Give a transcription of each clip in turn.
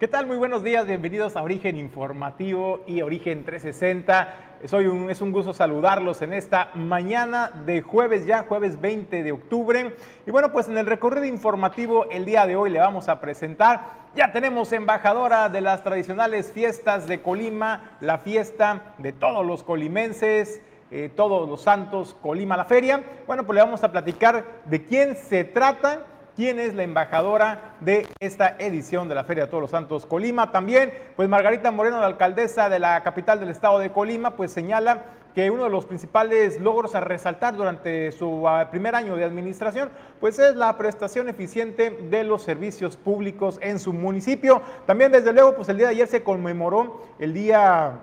¿Qué tal? Muy buenos días, bienvenidos a Origen Informativo y Origen 360. Soy un, es un gusto saludarlos en esta mañana de jueves ya, jueves 20 de octubre. Y bueno, pues en el recorrido informativo el día de hoy le vamos a presentar, ya tenemos embajadora de las tradicionales fiestas de Colima, la fiesta de todos los colimenses. Eh, todos los santos, Colima la feria. Bueno, pues le vamos a platicar de quién se trata quién es la embajadora de esta edición de la Feria de Todos los Santos Colima. También, pues Margarita Moreno, la alcaldesa de la capital del estado de Colima, pues señala que uno de los principales logros a resaltar durante su uh, primer año de administración, pues es la prestación eficiente de los servicios públicos en su municipio. También, desde luego, pues el día de ayer se conmemoró el día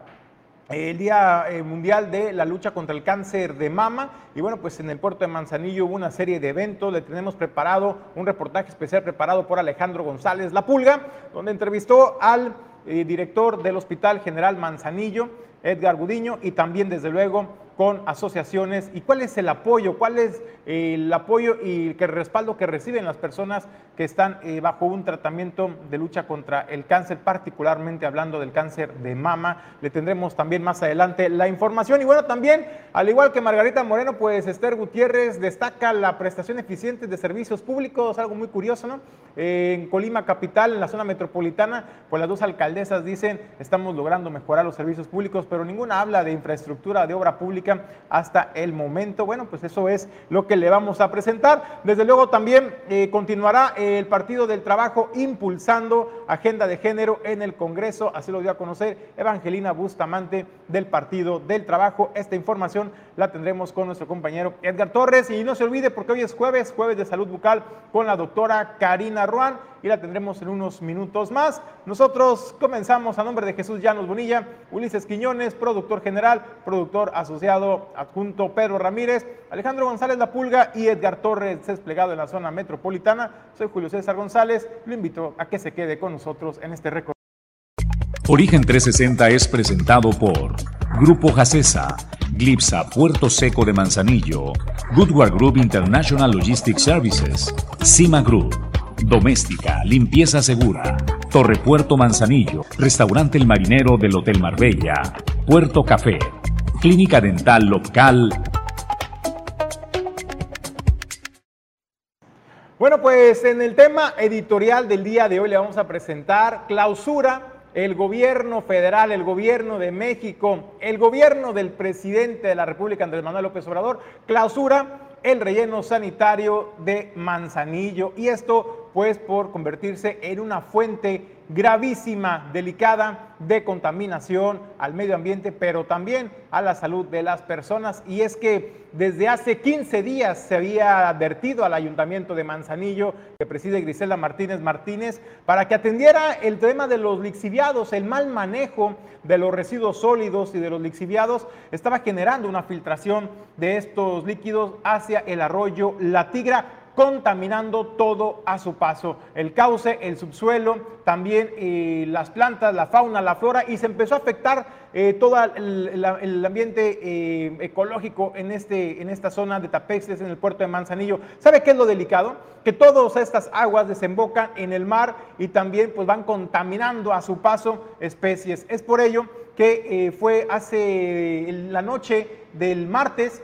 el Día eh, Mundial de la Lucha contra el Cáncer de Mama. Y bueno, pues en el puerto de Manzanillo hubo una serie de eventos. Le tenemos preparado un reportaje especial preparado por Alejandro González La Pulga, donde entrevistó al eh, director del Hospital General Manzanillo, Edgar Gudiño, y también, desde luego, con asociaciones y cuál es el apoyo, cuál es eh, el apoyo y el respaldo que reciben las personas que están eh, bajo un tratamiento de lucha contra el cáncer, particularmente hablando del cáncer de mama. Le tendremos también más adelante la información. Y bueno, también, al igual que Margarita Moreno, pues Esther Gutiérrez destaca la prestación eficiente de servicios públicos, algo muy curioso, ¿no? en Colima Capital, en la zona metropolitana, pues las dos alcaldesas dicen, estamos logrando mejorar los servicios públicos, pero ninguna habla de infraestructura, de obra pública hasta el momento. Bueno, pues eso es lo que le vamos a presentar. Desde luego también eh, continuará el Partido del Trabajo impulsando agenda de género en el Congreso, así lo dio a conocer Evangelina Bustamante del Partido del Trabajo. Esta información la tendremos con nuestro compañero Edgar Torres y no se olvide porque hoy es jueves, jueves de salud bucal con la doctora Karina Ruan y la tendremos en unos minutos más. Nosotros comenzamos a nombre de Jesús Llanos Bonilla, Ulises Quiñones, productor general, productor asociado adjunto Pedro Ramírez, Alejandro González La Pulga y Edgar Torres, desplegado en la zona metropolitana. Soy Julio César González, lo invito a que se quede con nosotros en este récord. Origen 360 es presentado por Grupo Jacesa, Glipsa Puerto Seco de Manzanillo, Goodward Group International Logistics Services, Cima Group, Doméstica, Limpieza Segura, Torre Puerto Manzanillo, Restaurante El Marinero del Hotel Marbella, Puerto Café, Clínica Dental Local. Bueno, pues en el tema editorial del día de hoy le vamos a presentar clausura el gobierno federal, el gobierno de México, el gobierno del presidente de la República, Andrés Manuel López Obrador, clausura el relleno sanitario de Manzanillo. Y esto pues por convertirse en una fuente gravísima, delicada de contaminación al medio ambiente, pero también a la salud de las personas. Y es que desde hace 15 días se había advertido al ayuntamiento de Manzanillo, que preside Griselda Martínez Martínez, para que atendiera el tema de los lixiviados, el mal manejo de los residuos sólidos y de los lixiviados estaba generando una filtración de estos líquidos hacia el arroyo La Tigra contaminando todo a su paso, el cauce, el subsuelo, también eh, las plantas, la fauna, la flora, y se empezó a afectar eh, todo el, ambiente eh, ecológico en, este, en esta zona de Tapexes, en el puerto de Manzanillo. ¿Sabe qué es lo delicado? Que todas estas aguas desembocan en el mar y también pues, van contaminando a su paso especies. Es por ello que fue hace la noche del martes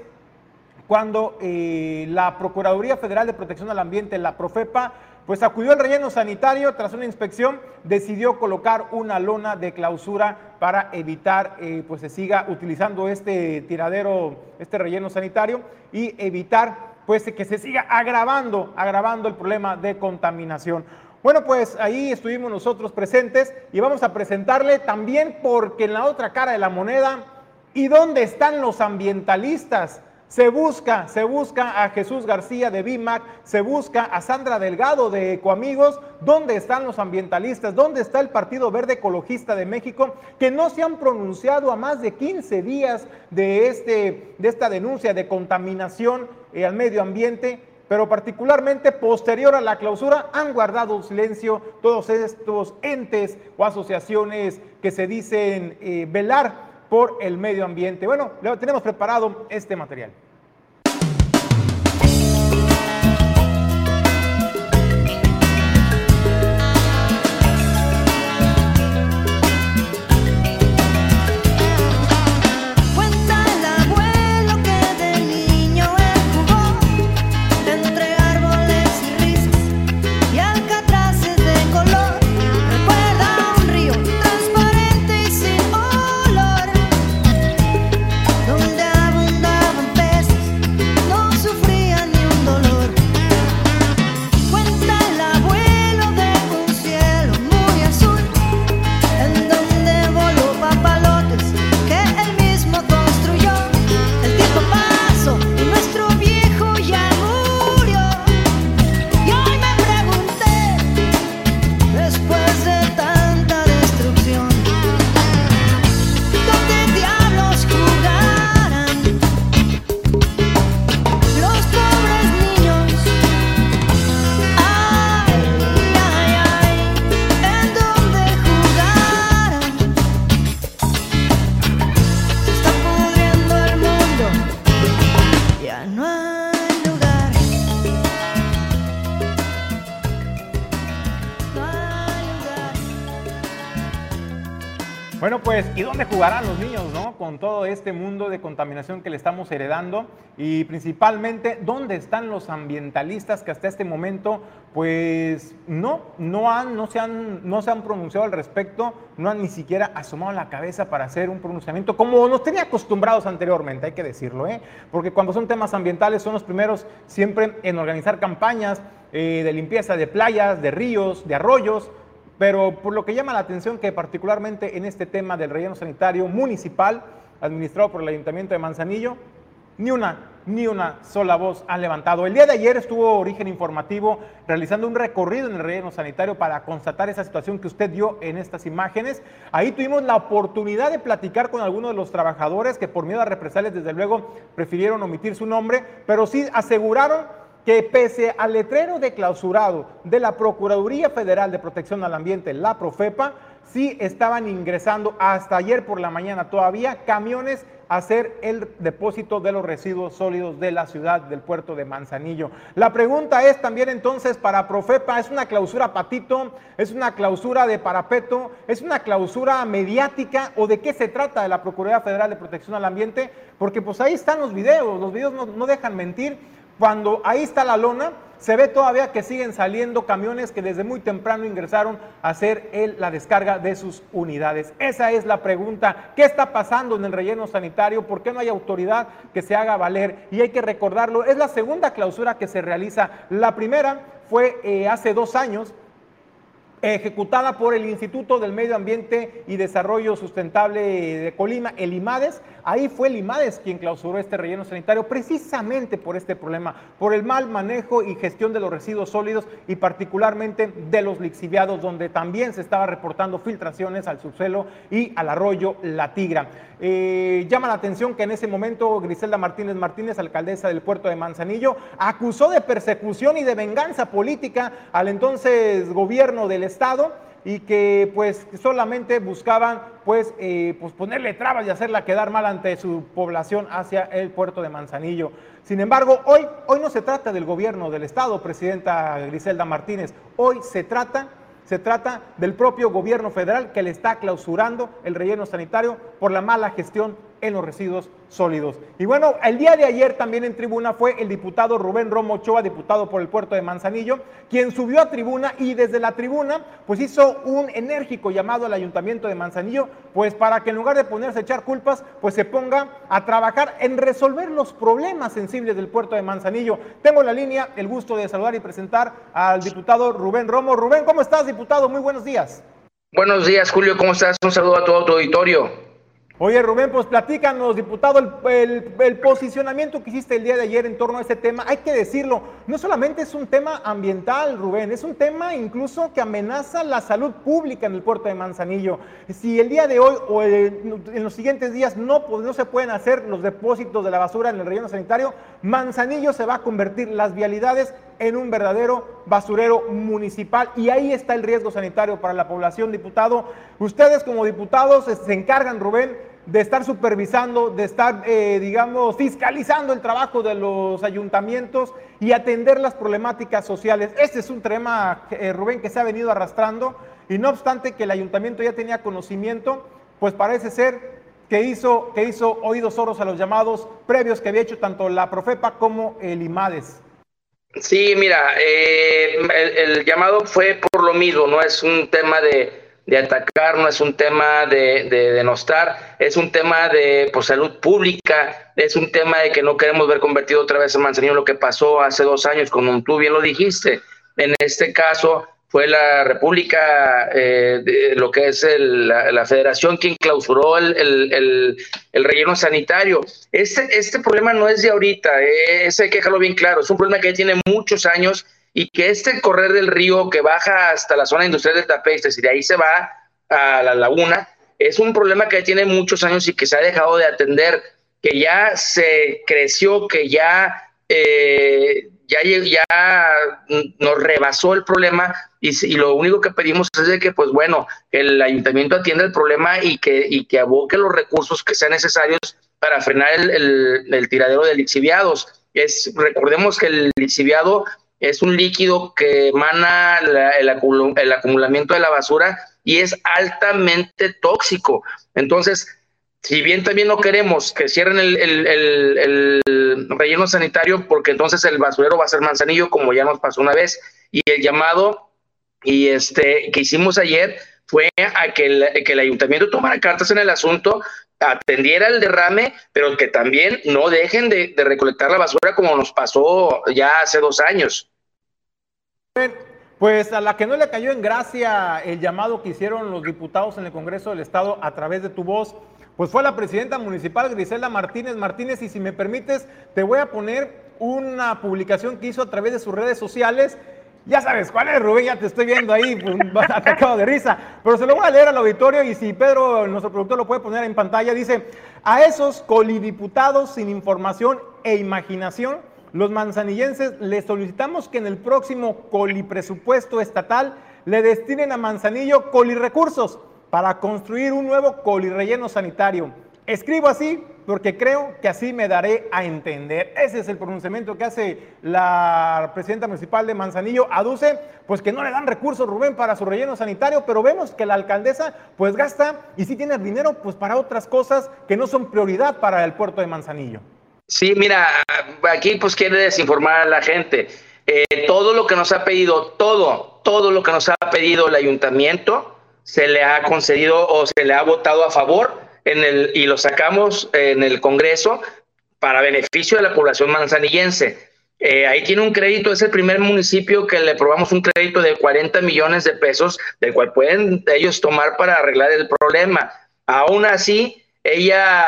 cuando eh, la Procuraduría Federal de Protección al Ambiente, la Profepa, pues acudió al relleno sanitario, tras una inspección, decidió colocar una lona de clausura para evitar eh, pues se siga utilizando este tiradero, este relleno sanitario y evitar pues que se siga agravando, agravando el problema de contaminación. Bueno, pues ahí estuvimos nosotros presentes y vamos a presentarle también porque en la otra cara de la moneda, ¿y dónde están los ambientalistas? Se busca, se busca a Jesús García de BIMAC, se busca a Sandra Delgado de Ecoamigos. ¿Dónde están los ambientalistas? ¿Dónde está el Partido Verde Ecologista de México? Que no se han pronunciado a más de 15 días de, este, de esta denuncia de contaminación eh, al medio ambiente pero particularmente posterior a la clausura han guardado silencio todos estos entes o asociaciones que se dicen eh, velar por el medio ambiente. Bueno, tenemos preparado este material. Jugarán los niños, no? Con todo este mundo de contaminación que le estamos heredando y principalmente, ¿dónde están los ambientalistas que hasta este momento, pues, no, no han, no se han, no se han pronunciado al respecto, no han ni siquiera asomado la cabeza para hacer un pronunciamiento como nos tenía acostumbrados anteriormente, hay que decirlo, ¿eh? Porque cuando son temas ambientales son los primeros siempre en organizar campañas eh, de limpieza de playas, de ríos, de arroyos, pero por lo que llama la atención que particularmente en este tema del relleno sanitario municipal, administrado por el Ayuntamiento de Manzanillo, ni una, ni una sola voz han levantado. El día de ayer estuvo Origen Informativo realizando un recorrido en el relleno sanitario para constatar esa situación que usted dio en estas imágenes. Ahí tuvimos la oportunidad de platicar con algunos de los trabajadores que por miedo a represalias, desde luego, prefirieron omitir su nombre, pero sí aseguraron que pese al letrero de clausurado de la Procuraduría Federal de Protección al Ambiente, la Profepa, sí estaban ingresando hasta ayer por la mañana todavía camiones a hacer el depósito de los residuos sólidos de la ciudad del puerto de Manzanillo. La pregunta es también entonces para Profepa, ¿es una clausura patito? ¿Es una clausura de parapeto? ¿Es una clausura mediática? ¿O de qué se trata de la Procuraduría Federal de Protección al Ambiente? Porque pues ahí están los videos, los videos no, no dejan mentir cuando ahí está la lona, se ve todavía que siguen saliendo camiones que desde muy temprano ingresaron a hacer la descarga de sus unidades. Esa es la pregunta. ¿Qué está pasando en el relleno sanitario? ¿Por qué no hay autoridad que se haga valer? Y hay que recordarlo, es la segunda clausura que se realiza. La primera fue eh, hace dos años ejecutada por el Instituto del Medio Ambiente y Desarrollo Sustentable de Colima, el IMADES. Ahí fue el IMADES quien clausuró este relleno sanitario precisamente por este problema, por el mal manejo y gestión de los residuos sólidos y particularmente de los lixiviados, donde también se estaba reportando filtraciones al subsuelo y al arroyo La Tigra. Eh, llama la atención que en ese momento Griselda Martínez Martínez, alcaldesa del puerto de Manzanillo, acusó de persecución y de venganza política al entonces gobierno del Estado y que pues solamente buscaban pues, eh, pues ponerle trabas y hacerla quedar mal ante su población hacia el puerto de Manzanillo. Sin embargo, hoy, hoy no se trata del gobierno del Estado, Presidenta Griselda Martínez, hoy se trata se trata del propio gobierno federal que le está clausurando el relleno sanitario por la mala gestión en los residuos sólidos. Y bueno, el día de ayer también en tribuna fue el diputado Rubén Romo Ochoa, diputado por el puerto de Manzanillo, quien subió a tribuna y desde la tribuna pues hizo un enérgico llamado al ayuntamiento de Manzanillo, pues para que en lugar de ponerse a echar culpas, pues se ponga a trabajar en resolver los problemas sensibles del puerto de Manzanillo. Tengo en la línea el gusto de saludar y presentar al diputado Rubén Romo. Rubén, ¿cómo estás, diputado? Muy buenos días. Buenos días, Julio, ¿cómo estás? Un saludo a todo tu auditorio. Oye, Rubén, pues platícanos, diputado, el, posicionamiento que hiciste el día de ayer en torno a este tema. Hay que decirlo, no solamente es un tema ambiental, Rubén, es un tema incluso que amenaza la salud pública en el puerto de Manzanillo. Si el día de hoy o en los siguientes días no, pues, no se pueden hacer los depósitos de la basura en el relleno sanitario, Manzanillo se va a convertir las vialidades en un verdadero basurero municipal y ahí está el riesgo sanitario para la población, diputado. Ustedes como diputados se encargan, Rubén, de estar supervisando, de estar, eh, digamos, fiscalizando el trabajo de los ayuntamientos y atender las problemáticas sociales. Este es un tema, eh, Rubén, que se ha venido arrastrando y no obstante que el ayuntamiento ya tenía conocimiento, pues parece ser que hizo, que hizo oídos sordos a los llamados previos que había hecho tanto la Profepa como el IMADES. Sí, mira, eh, el, llamado fue por lo mismo, no es un tema de, atacar, no es un tema de, denostar, es un tema de pues, salud pública, es un tema de que no queremos ver convertido otra vez en Manzanillo lo que pasó hace dos años, como tú bien lo dijiste. En este caso, fue la República, eh, lo que es la, Federación, quien clausuró el, relleno sanitario. Este, este problema no es de ahorita, eh, hay que dejarlo bien claro, es un problema que tiene muchos años y que este correr del río que baja hasta la zona industrial de Tapestres y de ahí se va a la laguna, es un problema que tiene muchos años y que se ha dejado de atender, que ya se creció, que ya... Eh, ya, ya nos rebasó el problema y, lo único que pedimos es de que, pues bueno, el ayuntamiento atienda el problema y que, y que aboque los recursos que sean necesarios para frenar el, tiradero de lixiviados. Es, recordemos que el lixiviado es un líquido que emana el, el acumulamiento de la basura y es altamente tóxico. Entonces, si bien también no queremos que cierren el, relleno sanitario, porque entonces el basurero va a ser manzanillo, como ya nos pasó una vez, y el llamado y este que hicimos ayer fue a que el, que el ayuntamiento tomara cartas en el asunto, atendiera el derrame, pero que también no dejen de, recolectar la basura como nos pasó ya hace dos años. Pues a la que no le cayó en gracia el llamado que hicieron los diputados en el Congreso del Estado a través de tu voz, pues fue la presidenta municipal Griselda Martínez Martínez y si me permites te voy a poner una publicación que hizo a través de sus redes sociales. Ya sabes cuál es, Rubén, ya te estoy viendo ahí, atacado de risa. Pero se lo voy a leer al auditorio y si Pedro, nuestro productor, lo puede poner en pantalla, dice, a esos colidiputados sin información e imaginación, los manzanillenses les solicitamos que en el próximo colipresupuesto estatal le destinen a Manzanillo colirrecursos para construir un nuevo colirrelleno sanitario. Escribo así porque creo que así me daré a entender. Ese es el pronunciamiento que hace la presidenta municipal de Manzanillo. Aduce, pues que no le dan recursos, Rubén, para su relleno sanitario, pero vemos que la alcaldesa pues gasta y sí tiene dinero pues para otras cosas que no son prioridad para el puerto de Manzanillo. Sí, mira, aquí pues quiere desinformar a la gente. Eh, todo lo que nos ha pedido, todo, todo lo que nos ha pedido el ayuntamiento, se le ha concedido o se le ha votado a favor en el, y lo sacamos en el Congreso para beneficio de la población manzanillense. Eh, ahí tiene un crédito, es el primer municipio que le probamos un crédito de 40 millones de pesos, del cual pueden ellos tomar para arreglar el problema. Aún así, ella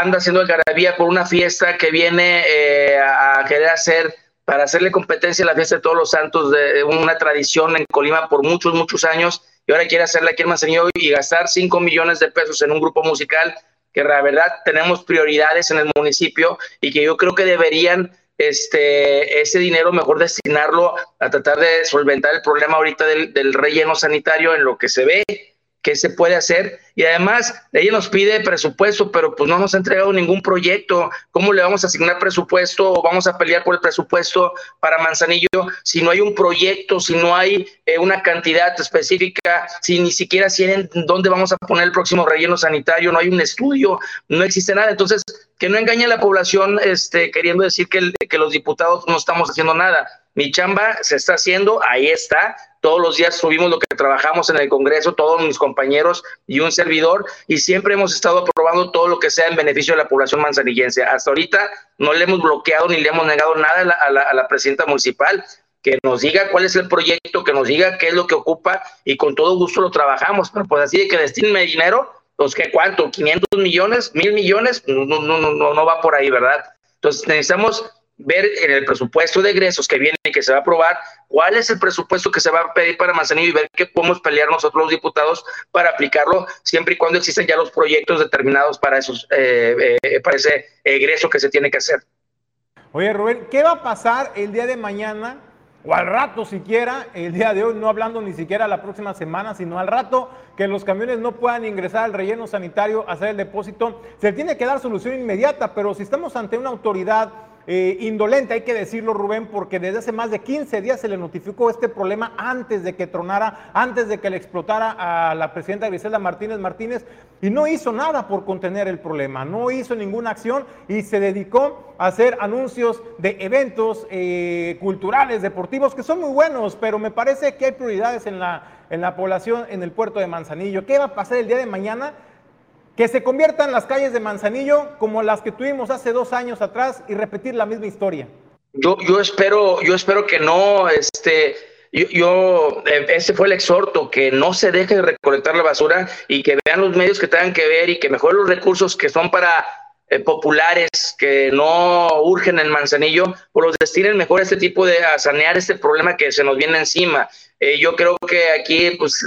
anda haciendo algarabía por una fiesta que viene eh, a querer hacer para hacerle competencia a la fiesta de todos los santos, de una tradición en Colima por muchos, muchos años y ahora quiere hacerla aquí en Manzanillo y gastar 5 millones de pesos en un grupo musical que la verdad tenemos prioridades en el municipio y que yo creo que deberían este, ese dinero mejor destinarlo a tratar de solventar el problema ahorita del, del relleno sanitario en lo que se ve qué se puede hacer. Y además, ella nos pide presupuesto, pero pues no nos ha entregado ningún proyecto. ¿Cómo le vamos a asignar presupuesto o vamos a pelear por el presupuesto para Manzanillo si no hay un proyecto, si no hay eh, una cantidad específica, si ni siquiera tienen dónde vamos a poner el próximo relleno sanitario, no hay un estudio, no existe nada. Entonces, que no engañe a la población este, queriendo decir que, que los diputados no estamos haciendo nada. Mi chamba se está haciendo, ahí está, todos los días subimos lo que trabajamos en el Congreso, todos mis compañeros y un servidor, y siempre hemos estado aprobando todo lo que sea en beneficio de la población manzanillense. Hasta ahorita no le hemos bloqueado ni le hemos negado nada a la, presidenta municipal que nos diga cuál es el proyecto, que nos diga qué es lo que ocupa y con todo gusto lo trabajamos, pero pues así de que destíneme dinero, pues qué cuánto, 500 millones, mil millones, no, no, no, no va por ahí, ¿verdad? Entonces necesitamos ver en el presupuesto de egresos que viene y que se va a aprobar, cuál es el presupuesto que se va a pedir para Manzanillo y ver qué podemos pelear nosotros los diputados para aplicarlo siempre y cuando existen ya los proyectos determinados para, esos, eh, eh, para ese egreso que se tiene que hacer. Oye Rubén, ¿qué va a pasar el día de mañana o al rato siquiera, el día de hoy, no hablando ni siquiera la próxima semana, sino al rato que los camiones no puedan ingresar al relleno sanitario, hacer el depósito, se tiene que dar solución inmediata, pero si estamos ante una autoridad eh, indolente, hay que decirlo Rubén, porque desde hace más de 15 días se le notificó este problema antes de que tronara, antes de que le explotara a la presidenta Griselda Martínez Martínez, y no hizo nada por contener el problema, no hizo ninguna acción y se dedicó a hacer anuncios de eventos eh, culturales, deportivos, que son muy buenos, pero me parece que hay prioridades en la, en la población, en el puerto de Manzanillo. ¿Qué va a pasar el día de mañana? Que se conviertan las calles de Manzanillo como las que tuvimos hace dos años atrás y repetir la misma historia. Yo, yo espero, yo espero que no, este, yo, yo, eh, ese fue el exhorto, que no se deje de recolectar la basura y que vean los medios que tengan que ver y que mejor los recursos que son para eh, populares, que no urgen en Manzanillo, pues los destinen mejor a este tipo de, a sanear este problema que se nos viene encima. Eh, yo creo que aquí, pues,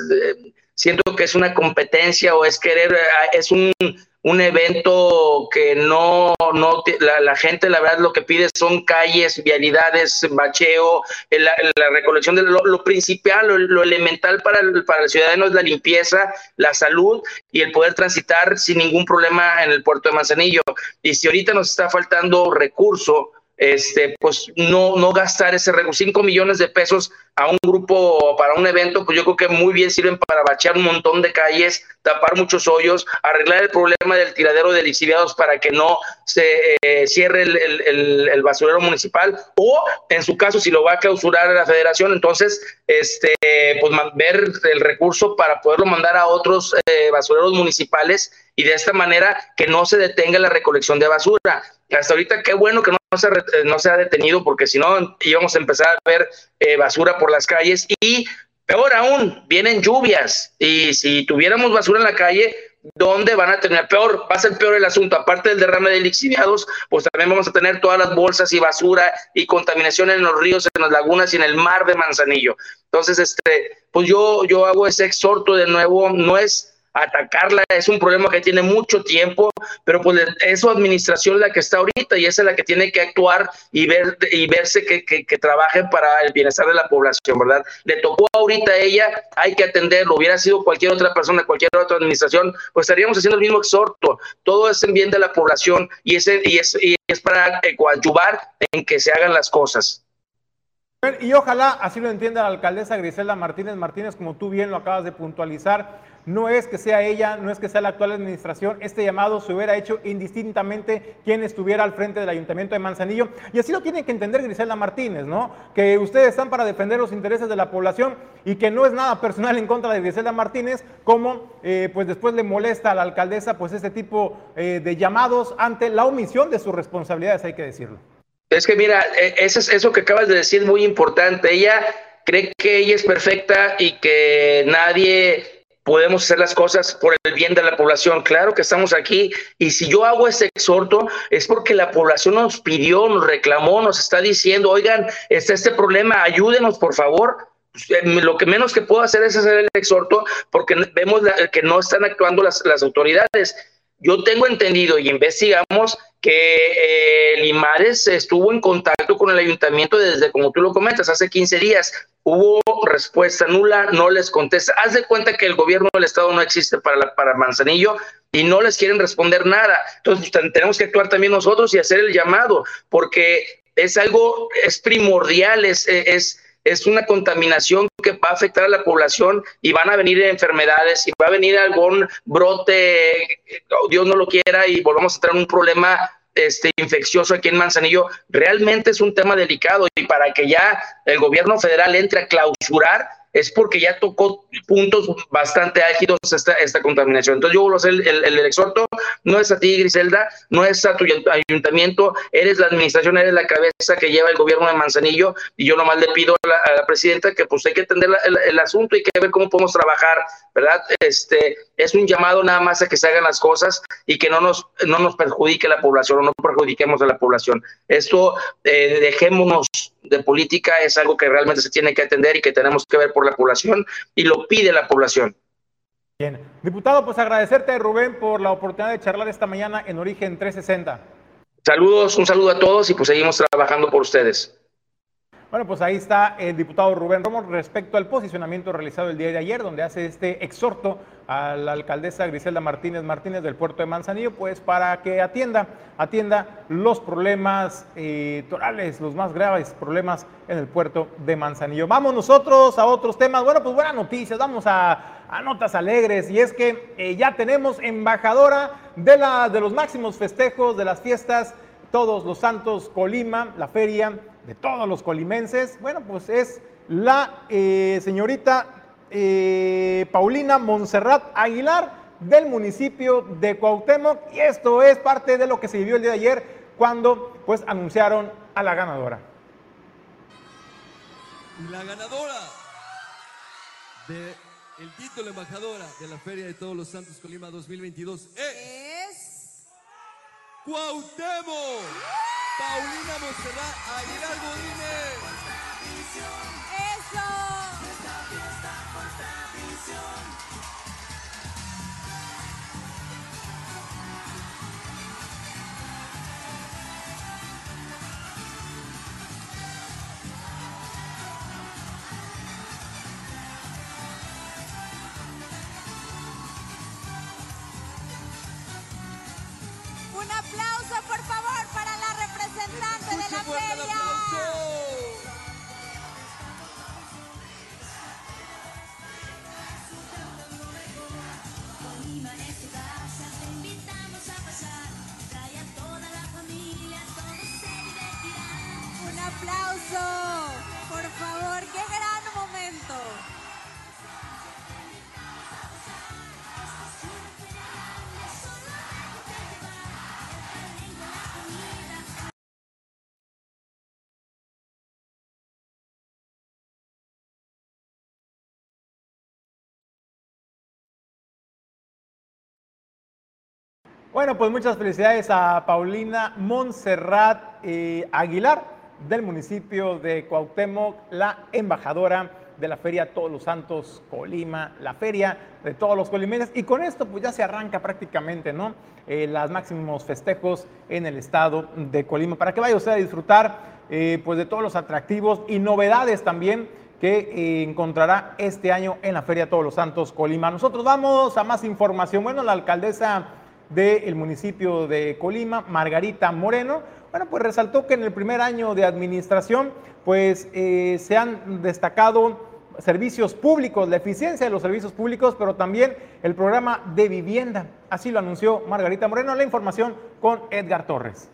siento que es una competencia o es querer, ah, es un, un evento que no, no la, gente la verdad lo que pide son calles, vialidades, bacheo, la, recolección de lo, principal, lo, elemental para el, para el ciudadano es la limpieza, la salud y el poder transitar sin ningún problema en el puerto de Manzanillo. Y si ahorita nos está faltando recurso, este, pues no, no gastar ese 5 millones de pesos a un grupo para un evento, pues yo creo que muy bien sirven para bachear un montón de calles, tapar muchos hoyos, arreglar el problema del tiradero de lixiviados para que no se eh, cierre el, el, basurero municipal, o en su caso, si lo va a clausurar la federación, entonces, este, pues ver el recurso para poderlo mandar a otros eh, basureros municipales y de esta manera que no se detenga la recolección de basura. Hasta ahorita qué bueno que no se, no se ha detenido porque si no íbamos a empezar a ver eh, basura por las calles y peor aún, vienen lluvias y si tuviéramos basura en la calle, ¿dónde van a tener? Peor, va a ser peor el asunto. Aparte del derrame de lixiviados, pues también vamos a tener todas las bolsas y basura y contaminación en los ríos, en las lagunas y en el mar de Manzanillo. Entonces, este, pues yo, yo hago ese exhorto de nuevo, no es atacarla. Es un problema que tiene mucho tiempo, pero pues es su administración la que está ahorita y esa es la que tiene que actuar y, ver, y verse que, que, trabaje para el bienestar de la población, ¿verdad? Le tocó ahorita a ella, hay que atenderlo. Hubiera sido cualquier otra persona, cualquier otra administración, pues estaríamos haciendo el mismo exhorto. Todo es en bien de la población y, ese, y, es, y es para coadyuvar en que se hagan las cosas. Y ojalá así lo entienda la alcaldesa Griselda Martínez Martínez, como tú bien lo acabas de puntualizar no es que sea ella, no es que sea la actual administración, este llamado se hubiera hecho indistintamente quien estuviera al frente del ayuntamiento de Manzanillo. Y así lo tiene que entender Griselda Martínez, ¿no? Que ustedes están para defender los intereses de la población y que no es nada personal en contra de Griselda Martínez, como eh, pues después le molesta a la alcaldesa pues este tipo eh, de llamados ante la omisión de sus responsabilidades, hay que decirlo. Es que mira, e, eso, es, eso que acabas de decir muy importante. Ella cree que ella es perfecta y que nadie podemos hacer las cosas por el bien de la población. Claro que estamos aquí y si yo hago ese exhorto es porque la población nos pidió, nos reclamó, nos está diciendo, oigan, está este problema, ayúdenos por favor. Pues, eh, lo que menos que puedo hacer es hacer el exhorto porque vemos que no están actuando las autoridades. Yo tengo entendido y investigamos que eh, Limares estuvo en contacto con el ayuntamiento desde, como tú lo comentas, hace 15 días. Hubo respuesta nula, no les contesta. Haz de cuenta que el gobierno del Estado no existe para, para Manzanillo y no les quieren responder nada. Entonces tenemos que actuar también nosotros y hacer el llamado, porque es algo, es primordial, es es una contaminación que va a afectar a la población y van a venir enfermedades y va a venir algún brote, Dios no lo quiera, y volvamos a tener un problema este, infeccioso aquí en Manzanillo, realmente es un tema delicado y para que ya el gobierno federal entre a clausurar es porque ya tocó puntos bastante álgidos esta, esta contaminación. Entonces yo vuelvo a el, el, exhorto, no es a ti, Griselda, no es a tu ayuntamiento, eres la administración, eres la cabeza que lleva el gobierno de Manzanillo y yo nomás le pido a la, presidenta que pues hay que atender el, asunto y que ver cómo podemos trabajar, ¿verdad? Este, es un llamado nada más a que se hagan las cosas y que no nos, no nos perjudique la población o no perjudiquemos a la población. Esto, eh, dejémonos de política, es algo que realmente se tiene que atender y que tenemos que ver por la población y lo pide la población. Bien, diputado, pues agradecerte Rubén por la oportunidad de charlar esta mañana en Origen 360. Saludos, un saludo a todos y pues seguimos trabajando por ustedes. Bueno, pues ahí está el diputado Rubén Romo respecto al posicionamiento realizado el día de ayer, donde hace este exhorto a la alcaldesa Griselda Martínez Martínez del puerto de Manzanillo, pues para que atienda, atienda los problemas eh, torales, los más graves problemas en el puerto de Manzanillo. Vamos nosotros a otros temas. Bueno, pues buenas noticias, vamos a, notas alegres, y es que eh, ya tenemos embajadora de, la, de los máximos festejos de las fiestas Todos los Santos Colima, la feria de todos los colimenses, bueno, pues es la eh, señorita eh, Paulina Monserrat Aguilar del municipio de Cuauhtémoc y esto es parte de lo que se vivió el día de ayer cuando pues anunciaron a la ganadora. La ganadora del el título embajadora de la Feria de Todos los Santos Colima 2022 es, es... Cuauhtémoc. Paulina Monserrat Aguilar Godínez. Aplauso, por favor, qué gran momento. Bueno, pues muchas felicidades a Paulina Montserrat eh, Aguilar del municipio de Cuauhtémoc, la embajadora de la Feria Todos los Santos Colima, la feria de todos los colimenses. Y con esto pues ya se arranca prácticamente, ¿no? Eh, los máximos festejos en el estado de Colima, para que vaya usted a disfrutar eh, pues de todos los atractivos y novedades también que eh, encontrará este año en la Feria Todos los Santos Colima. Nosotros vamos a más información. Bueno, la alcaldesa del municipio de Colima, Margarita Moreno, bueno, pues resaltó que en el primer año de administración, pues eh, se han destacado servicios públicos, la eficiencia de los servicios públicos, pero también el programa de vivienda. Así lo anunció Margarita Moreno. La información con Edgar Torres.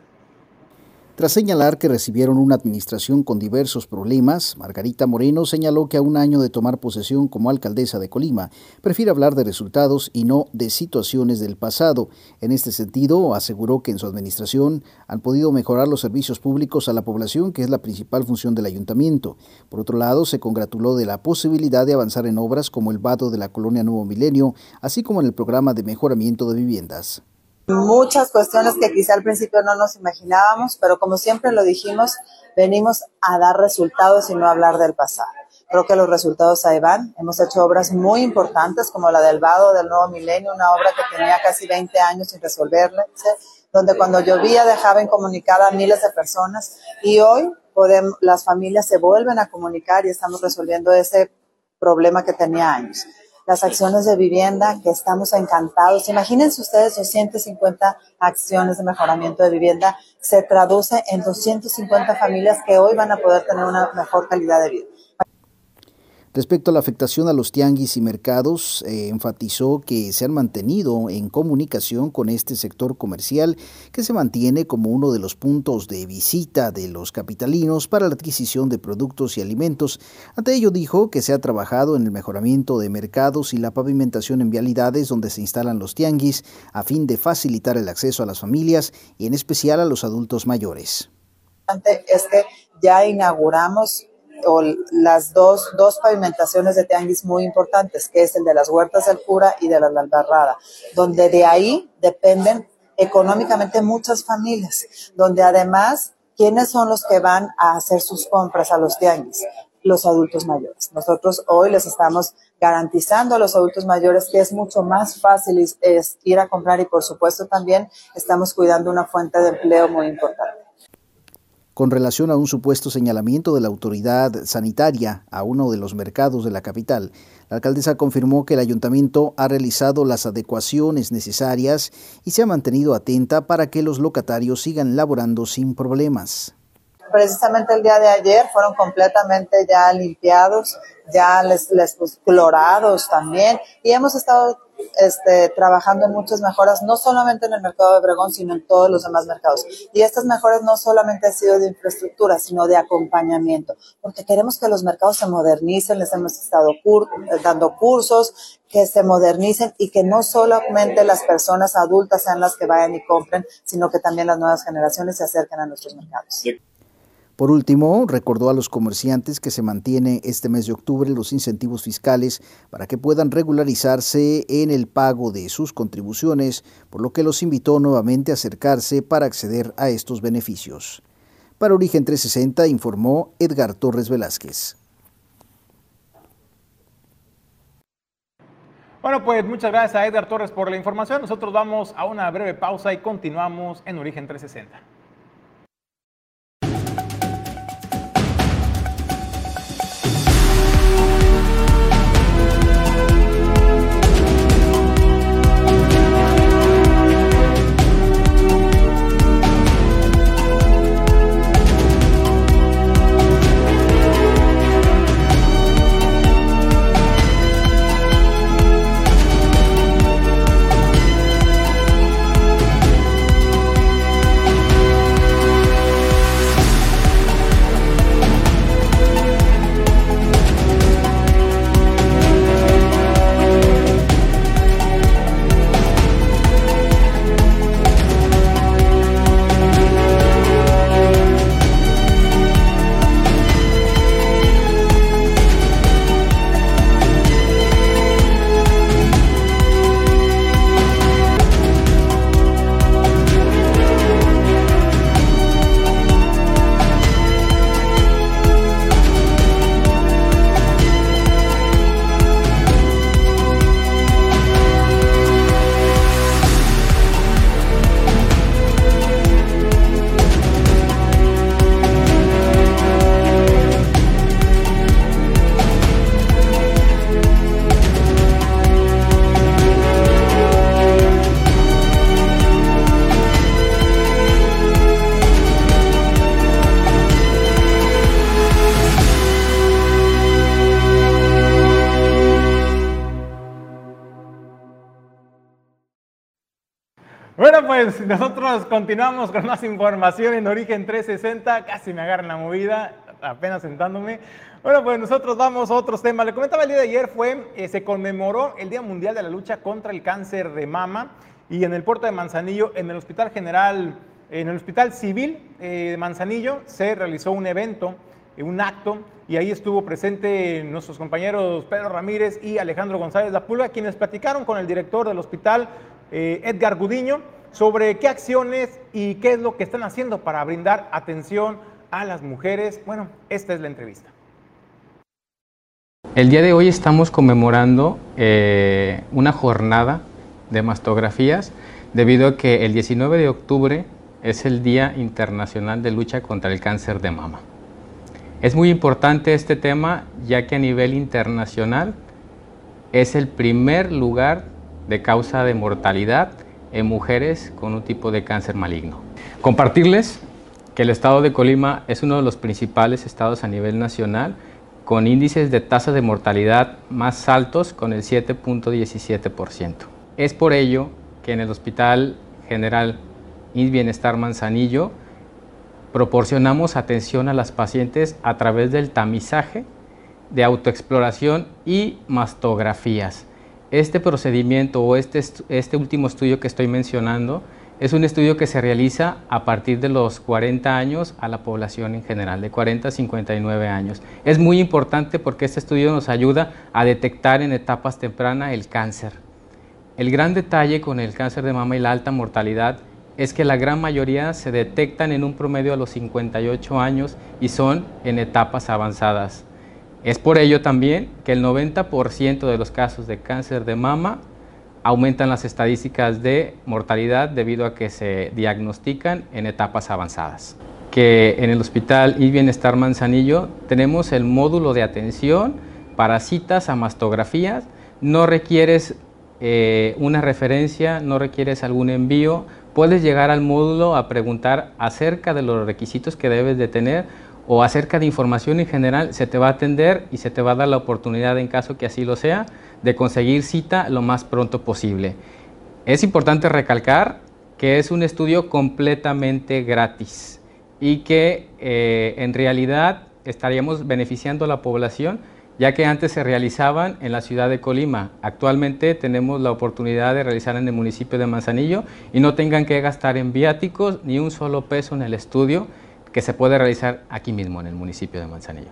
Tras señalar que recibieron una administración con diversos problemas, Margarita Moreno señaló que a un año de tomar posesión como alcaldesa de Colima, prefiere hablar de resultados y no de situaciones del pasado. En este sentido, aseguró que en su administración han podido mejorar los servicios públicos a la población, que es la principal función del ayuntamiento. Por otro lado, se congratuló de la posibilidad de avanzar en obras como el vado de la colonia Nuevo Milenio, así como en el programa de mejoramiento de viviendas muchas cuestiones que quizá al principio no nos imaginábamos, pero como siempre lo dijimos, venimos a dar resultados y no a hablar del pasado. Creo que los resultados ahí van. Hemos hecho obras muy importantes como la del Vado del Nuevo Milenio, una obra que tenía casi 20 años sin resolverse, donde cuando llovía dejaba incomunicada a miles de personas y hoy podemos, las familias se vuelven a comunicar y estamos resolviendo ese problema que tenía años las acciones de vivienda, que estamos encantados. Imagínense ustedes 250 acciones de mejoramiento de vivienda, se traduce en 250 familias que hoy van a poder tener una mejor calidad de vida. Respecto a la afectación a los tianguis y mercados, eh, enfatizó que se han mantenido en comunicación con este sector comercial que se mantiene como uno de los puntos de visita de los capitalinos para la adquisición de productos y alimentos. Ante ello dijo que se ha trabajado en el mejoramiento de mercados y la pavimentación en vialidades donde se instalan los tianguis a fin de facilitar el acceso a las familias y en especial a los adultos mayores. Es que ya inauguramos o las dos, dos pavimentaciones de tianguis muy importantes, que es el de las Huertas del Cura y de la Albarrada, donde de ahí dependen económicamente muchas familias, donde además, ¿quiénes son los que van a hacer sus compras a los tianguis? Los adultos mayores. Nosotros hoy les estamos garantizando a los adultos mayores que es mucho más fácil es ir a comprar y por supuesto también estamos cuidando una fuente de empleo muy importante con relación a un supuesto señalamiento de la autoridad sanitaria a uno de los mercados de la capital. La alcaldesa confirmó que el ayuntamiento ha realizado las adecuaciones necesarias y se ha mantenido atenta para que los locatarios sigan laborando sin problemas. Precisamente el día de ayer fueron completamente ya limpiados, ya les, les pues, clorados también y hemos estado este, trabajando en muchas mejoras, no solamente en el mercado de Obregón, sino en todos los demás mercados. Y estas mejoras no solamente han sido de infraestructura, sino de acompañamiento, porque queremos que los mercados se modernicen, les hemos estado dando cursos, que se modernicen y que no solamente las personas adultas sean las que vayan y compren, sino que también las nuevas generaciones se acerquen a nuestros mercados. Por último, recordó a los comerciantes que se mantiene este mes de octubre los incentivos fiscales para que puedan regularizarse en el pago de sus contribuciones, por lo que los invitó nuevamente a acercarse para acceder a estos beneficios. Para Origen 360 informó Edgar Torres Velázquez. Bueno, pues muchas gracias a Edgar Torres por la información. Nosotros vamos a una breve pausa y continuamos en Origen 360. Nosotros continuamos con más información en Origen 360. Casi me agarran la movida, apenas sentándome. Bueno, pues nosotros vamos a otros temas. Le comentaba el día de ayer fue, eh, se conmemoró el Día Mundial de la Lucha contra el Cáncer de Mama y en el puerto de Manzanillo, en el Hospital General, en el Hospital Civil eh, de Manzanillo, se realizó un evento, eh, un acto, y ahí estuvo presente nuestros compañeros Pedro Ramírez y Alejandro González La Pulga, quienes platicaron con el director del hospital eh, Edgar Gudiño sobre qué acciones y qué es lo que están haciendo para brindar atención a las mujeres. Bueno, esta es la entrevista. El día de hoy estamos conmemorando eh, una jornada de mastografías debido a que el 19 de octubre es el Día Internacional de Lucha contra el Cáncer de Mama. Es muy importante este tema ya que a nivel internacional es el primer lugar de causa de mortalidad en mujeres con un tipo de cáncer maligno. Compartirles que el estado de Colima es uno de los principales estados a nivel nacional con índices de tasa de mortalidad más altos con el 7.17%. Es por ello que en el Hospital General y Bienestar Manzanillo proporcionamos atención a las pacientes a través del tamizaje de autoexploración y mastografías. Este procedimiento o este, este último estudio que estoy mencionando es un estudio que se realiza a partir de los 40 años a la población en general, de 40 a 59 años. Es muy importante porque este estudio nos ayuda a detectar en etapas tempranas el cáncer. El gran detalle con el cáncer de mama y la alta mortalidad es que la gran mayoría se detectan en un promedio a los 58 años y son en etapas avanzadas. Es por ello también que el 90% de los casos de cáncer de mama aumentan las estadísticas de mortalidad debido a que se diagnostican en etapas avanzadas. Que en el Hospital y Bienestar Manzanillo tenemos el módulo de atención para citas mastografías, no requieres eh, una referencia, no requieres algún envío, puedes llegar al módulo a preguntar acerca de los requisitos que debes de tener o acerca de información en general, se te va a atender y se te va a dar la oportunidad, en caso que así lo sea, de conseguir cita lo más pronto posible. Es importante recalcar que es un estudio completamente gratis y que eh, en realidad estaríamos beneficiando a la población ya que antes se realizaban en la ciudad de Colima. Actualmente tenemos la oportunidad de realizar en el municipio de Manzanillo y no tengan que gastar en viáticos ni un solo peso en el estudio que se puede realizar aquí mismo en el municipio de Manzanillo.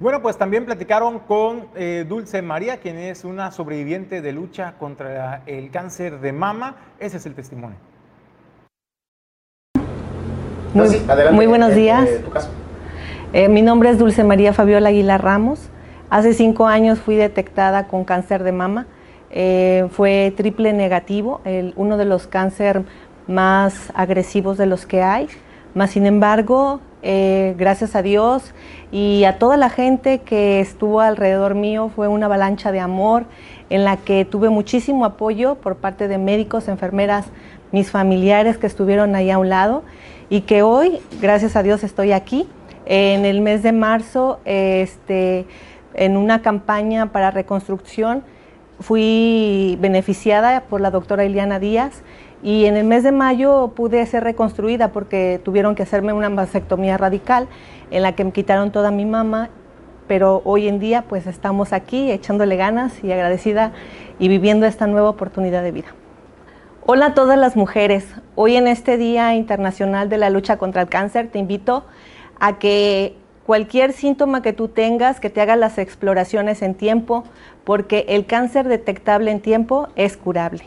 Bueno, pues también platicaron con eh, Dulce María, quien es una sobreviviente de lucha contra el cáncer de mama. Ese es el testimonio. Muy, buenos eh, días. Eh, mi nombre es Dulce María Fabiola Aguilar Ramos. Hace cinco años fui detectada con cáncer de mama. Eh, fue triple negativo, uno de los cánceres más agresivos de los que hay. Mas, sin embargo, gracias a Dios y a toda la gente que estuvo alrededor mío, fue una avalancha de amor en la que tuve muchísimo apoyo por parte de médicos, enfermeras, mis familiares que estuvieron ahí a un lado y que hoy, gracias a Dios, estoy aquí. En el mes de marzo, este, en una campaña para reconstrucción, fui beneficiada por la doctora Iliana Díaz y en el mes de mayo pude ser reconstruida porque tuvieron que hacerme una mastectomía radical en la que me quitaron toda mi mama, pero hoy en día pues estamos aquí echándole ganas y agradecida y viviendo esta nueva oportunidad de vida. Hola a todas las mujeres. Hoy en este Día Internacional de la Lucha contra el Cáncer te invito a que cualquier síntoma que tú tengas, que te hagas las exploraciones en tiempo, porque el cáncer detectable en tiempo es curable.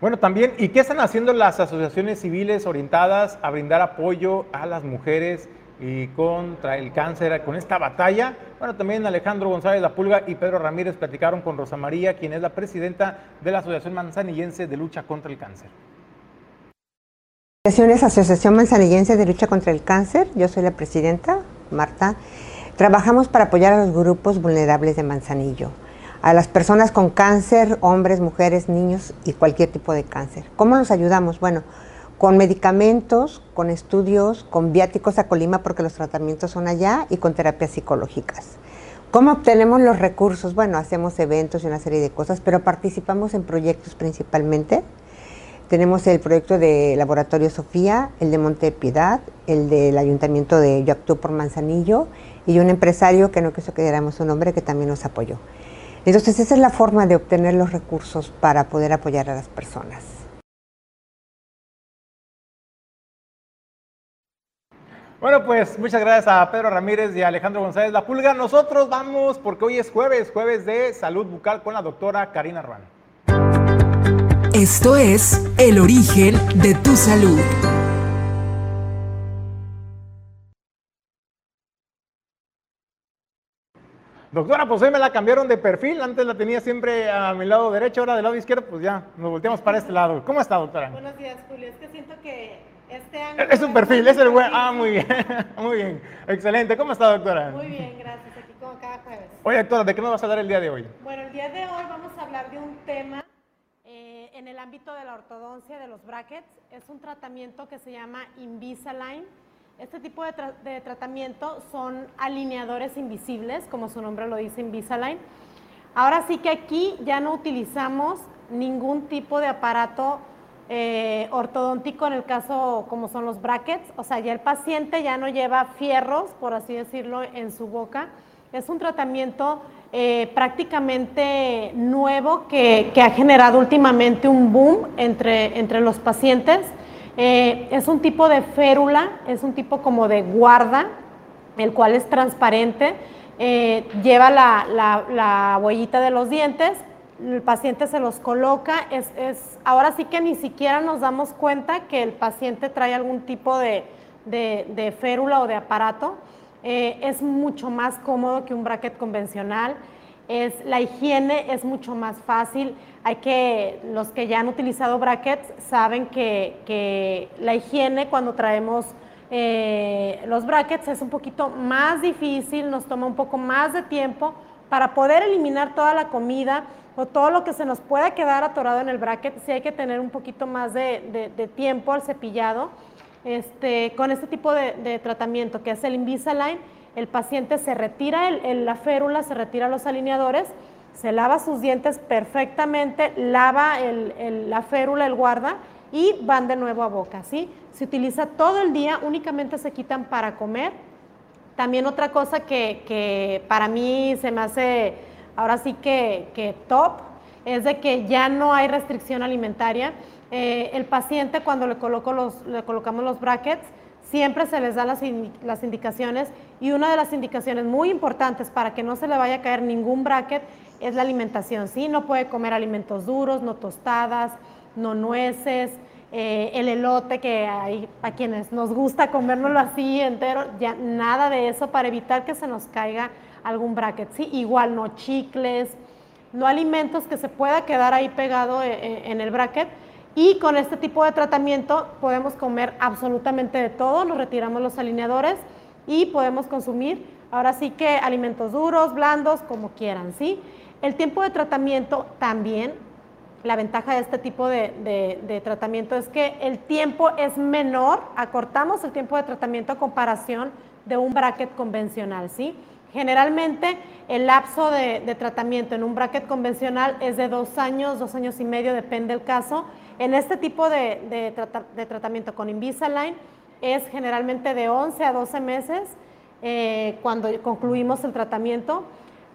Bueno, también, ¿y qué están haciendo las asociaciones civiles orientadas a brindar apoyo a las mujeres y contra el cáncer, con esta batalla. Bueno, también Alejandro González La Pulga y Pedro Ramírez platicaron con Rosa María, quien es la presidenta de la Asociación Manzanillense de Lucha contra el Cáncer. Asociación Manzanillense de Lucha contra el Cáncer, yo soy la presidenta, Marta. Trabajamos para apoyar a los grupos vulnerables de Manzanillo, a las personas con cáncer, hombres, mujeres, niños y cualquier tipo de cáncer. ¿Cómo los ayudamos? Bueno, con medicamentos, con estudios, con viáticos a Colima porque los tratamientos son allá y con terapias psicológicas. ¿Cómo obtenemos los recursos? Bueno, hacemos eventos y una serie de cosas, pero participamos en proyectos principalmente. Tenemos el proyecto de Laboratorio Sofía, el de Monte Piedad, el del Ayuntamiento de Yo por Manzanillo y un empresario que no quiso que diéramos su nombre que también nos apoyó. Entonces esa es la forma de obtener los recursos para poder apoyar a las personas. Bueno, pues muchas gracias a Pedro Ramírez y Alejandro González La Pulga. Nosotros vamos porque hoy es jueves, jueves de salud bucal con la doctora Karina Ruan. Esto es El origen de tu salud. Doctora, pues hoy me la cambiaron de perfil. Antes la tenía siempre a mi lado derecho, ahora del lado izquierdo, pues ya nos volteamos para este lado. ¿Cómo está, doctora? Buenos días, Julio. Es que siento que este es un perfil, es el buen. Ah, muy bien, muy bien. Excelente. ¿Cómo está, doctora? Muy bien, gracias. Aquí como cada jueves. Oye, doctora, ¿de qué nos vas a hablar el día de hoy? Bueno, el día de hoy vamos a hablar de un tema eh, en el ámbito de la ortodoncia de los brackets es un tratamiento que se llama Invisalign. Este tipo de, tratamiento son alineadores invisibles, como su nombre lo dice Invisalign. Ahora sí que aquí ya no utilizamos ningún tipo de aparato eh, ortodóntico en el caso como son los brackets, o sea, ya el paciente ya no lleva fierros, por así decirlo, en su boca. Es un tratamiento eh, prácticamente nuevo que, ha generado últimamente un boom entre, entre los pacientes. Eh, es un tipo de férula, es un tipo como de guarda, el cual es transparente, lleva la, la, la huellita de los dientes, el paciente se los coloca, es, es, ahora sí que ni siquiera nos damos cuenta que el paciente trae algún tipo de, de, férula o de aparato. Eh, es mucho más cómodo que un bracket convencional. Es, la higiene es mucho más fácil. Hay que, los que ya han utilizado brackets saben que, que la higiene cuando traemos eh, los brackets es un poquito más difícil, nos toma un poco más de tiempo para poder eliminar toda la comida o todo lo que se nos pueda quedar atorado en el bracket, sí hay que tener un poquito más de, tiempo al cepillado. Este, con este tipo de, tratamiento que es el Invisalign, el paciente se retira la férula, se retira los alineadores, se lava sus dientes perfectamente, lava la férula, el guarda y van de nuevo a boca, ¿sí? Se utiliza todo el día, únicamente se quitan para comer. También otra cosa que, que para mí se me hace ahora sí que, top, es de que ya no hay restricción alimentaria. Eh, el paciente cuando le, colocamos los brackets, siempre se les dan las, las, indicaciones y una de las indicaciones muy importantes para que no se le vaya a caer ningún bracket es la alimentación. ¿sí? No puede comer alimentos duros, no tostadas, no nueces, eh, el elote que hay a quienes nos gusta comérnoslo así entero, ya nada de eso para evitar que se nos caiga algún bracket, ¿sí? Igual no chicles, no alimentos que se pueda quedar ahí pegado eh, eh, en el bracket. Y con este tipo de tratamiento podemos comer absolutamente de todo, nos retiramos los alineadores y podemos consumir ahora sí que alimentos duros, blandos, como quieran, ¿sí? El tiempo de tratamiento también, la ventaja de este tipo de, de, tratamiento es que el tiempo es menor, acortamos el tiempo de tratamiento a comparación de un bracket convencional, ¿sí? Generalmente el lapso de, tratamiento en un bracket convencional es de dos años, dos años y medio, depende del caso. En este tipo de, tratamiento con Invisalign es generalmente de 11 a 12 meses eh, cuando concluimos el tratamiento.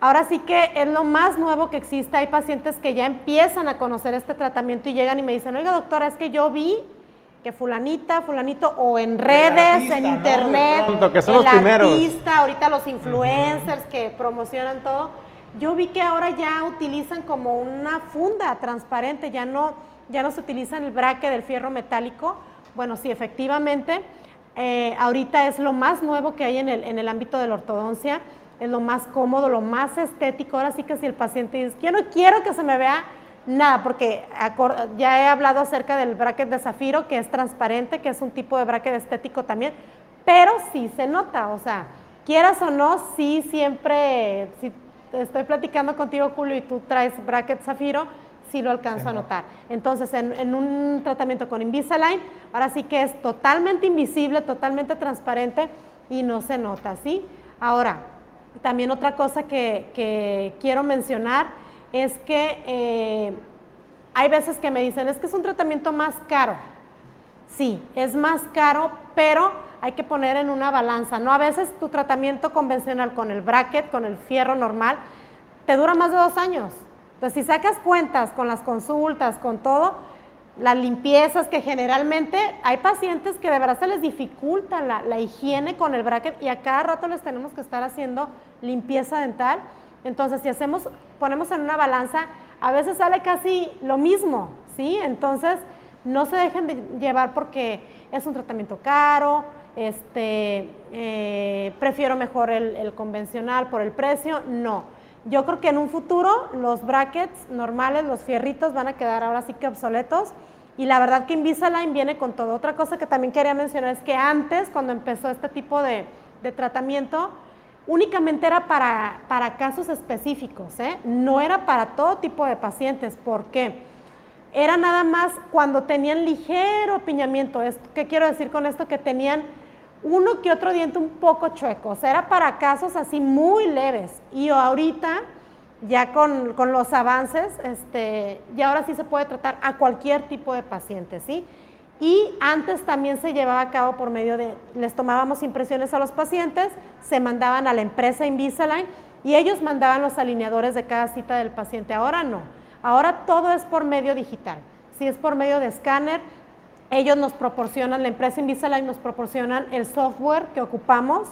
Ahora sí que es lo más nuevo que existe. Hay pacientes que ya empiezan a conocer este tratamiento y llegan y me dicen, oiga doctora, es que yo vi que fulanita, fulanito, o en redes, en internet, que son los primeros. ahorita los influencers que promocionan todo. Yo vi que ahora ya utilizan como una funda transparente, ya no, ya no se utiliza el braque del fierro metálico. Bueno, sí, efectivamente, eh, ahorita es lo más nuevo que hay en el, en el ámbito de la ortodoncia, es lo más cómodo, lo más estético. Ahora sí que si el paciente dice, yo no quiero que se me vea Nada, porque ya he hablado acerca del bracket de zafiro, que es transparente, que es un tipo de bracket estético también, pero sí se nota, o sea, quieras o no, sí siempre, si estoy platicando contigo, Julio, y tú traes bracket zafiro, sí lo alcanzo a notar. Entonces, en, en, un tratamiento con Invisalign, ahora sí que es totalmente invisible, totalmente transparente y no se nota, ¿sí? Ahora, también otra cosa que, que quiero mencionar es que eh, hay veces que me dicen, es que es un tratamiento más caro. Sí, es más caro, pero hay que poner en una balanza, ¿no? A veces tu tratamiento convencional con el bracket, con el fierro normal, te dura más de dos años. Entonces, si sacas cuentas con las consultas, con todo, las limpiezas que generalmente hay pacientes que de verdad se les dificulta la, higiene con el bracket y a cada rato les tenemos que estar haciendo limpieza dental. Entonces, si hacemos, ponemos en una balanza, a veces sale casi lo mismo, ¿sí? Entonces, no se dejen de llevar porque es un tratamiento caro, este, eh, prefiero mejor el, convencional por el precio, no. Yo creo que en un futuro los brackets normales, los fierritos van a quedar ahora sí que obsoletos y la verdad que Invisalign viene con todo. Otra cosa que también quería mencionar es que antes, cuando empezó este tipo de, de tratamiento, únicamente era para, para casos específicos, ¿eh? no era para todo tipo de pacientes. ¿Por qué? era nada más cuando tenían ligero apiñamiento. ¿Qué quiero decir con esto? Que tenían uno que otro diente un poco chueco. O sea, era para casos así muy leves. Y ahorita, ya con, los avances, este, ya ahora sí se puede tratar a cualquier tipo de paciente, ¿sí? Y antes también se llevaba a cabo por medio de, les tomábamos impresiones a los pacientes, se mandaban a la empresa Invisalign y ellos mandaban los alineadores de cada cita del paciente. Ahora no, ahora todo es por medio digital. Si es por medio de escáner, ellos nos proporcionan, la empresa Invisalign nos proporcionan el software que ocupamos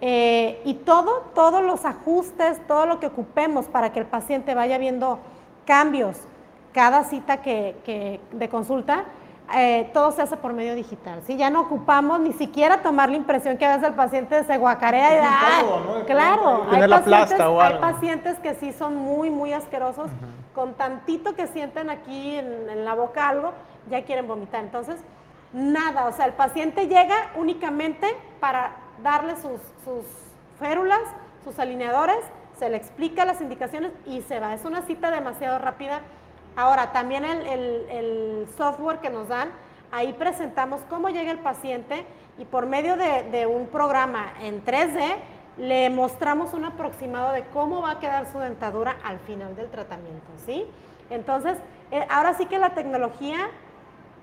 eh, y todo, todos los ajustes, todo lo que ocupemos para que el paciente vaya viendo cambios cada cita que de consulta, eh, todo se hace por medio digital, ¿sí? Ya no ocupamos ni siquiera tomar la impresión que a veces el paciente se guacarea y da, claro, hay pacientes, hay pacientes que sí son muy, muy asquerosos, con tantito que sienten aquí en, la boca algo, ya quieren vomitar. Entonces, nada, o sea, el paciente llega únicamente para darle sus, sus férulas, sus alineadores, se le explica las indicaciones y se va. Es una cita demasiado rápida Ahora, también el, software que nos dan, ahí presentamos cómo llega el paciente y por medio de, un programa en 3D le mostramos un aproximado de cómo va a quedar su dentadura al final del tratamiento, ¿sí? Entonces, eh, ahora sí que la tecnología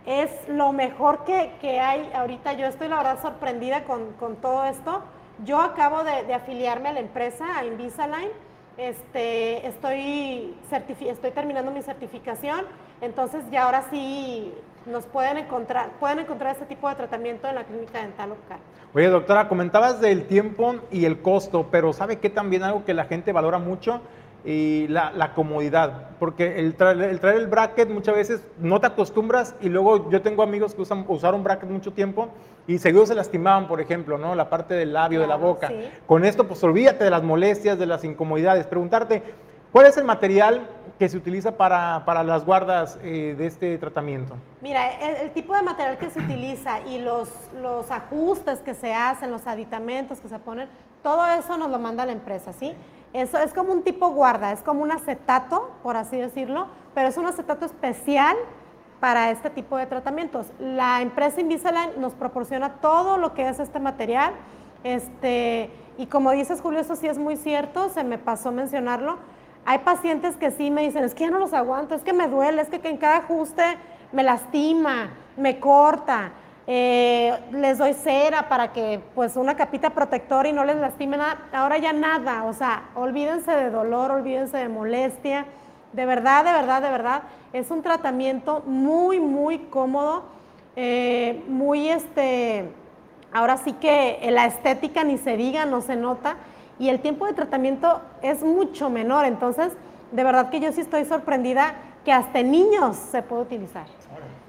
es lo mejor que, hay ahorita. Yo estoy la verdad sorprendida con, todo esto. Yo acabo de, de afiliarme a la empresa, a Invisalign, este, estoy, estoy terminando mi certificación, entonces ya ahora sí nos pueden encontrar, pueden encontrar este tipo de tratamiento en la clínica dental local. Oye, doctora, comentabas del tiempo y el costo, pero ¿sabe qué también algo que la gente valora mucho? Y la, comodidad, porque el, traer el bracket muchas veces no te acostumbras y luego yo tengo amigos que usan, usaron bracket mucho tiempo y seguido se lastimaban, por ejemplo, ¿no? La parte del labio, de la boca. Con esto, pues olvídate de las molestias, de las incomodidades. Preguntarte, ¿cuál es el material que se utiliza para, las guardas eh, de este tratamiento? Mira, el, tipo de material que se utiliza y los, los ajustes que se hacen, los aditamentos que se ponen, todo eso nos lo manda la empresa, ¿sí? Eso es como un tipo guarda, es como un acetato, por así decirlo, pero es un acetato especial para este tipo de tratamientos. La empresa Invisalign nos proporciona todo lo que es este material. Este, y como dices, Julio, eso sí es muy cierto, se me pasó mencionarlo. Hay pacientes que sí me dicen, es que ya no los aguanto, es que me duele, es que en cada ajuste me lastima, me corta. Eh, les doy cera para que pues una capita protectora y no les lastime nada. Ahora ya nada, o sea, olvídense de dolor, olvídense de molestia. De verdad, de verdad, de verdad, es un tratamiento muy, muy cómodo, eh, muy este, ahora sí que la estética ni se diga, no se nota, y el tiempo de tratamiento es mucho menor, entonces, de verdad que yo sí estoy sorprendida que hasta niños se puede utilizar.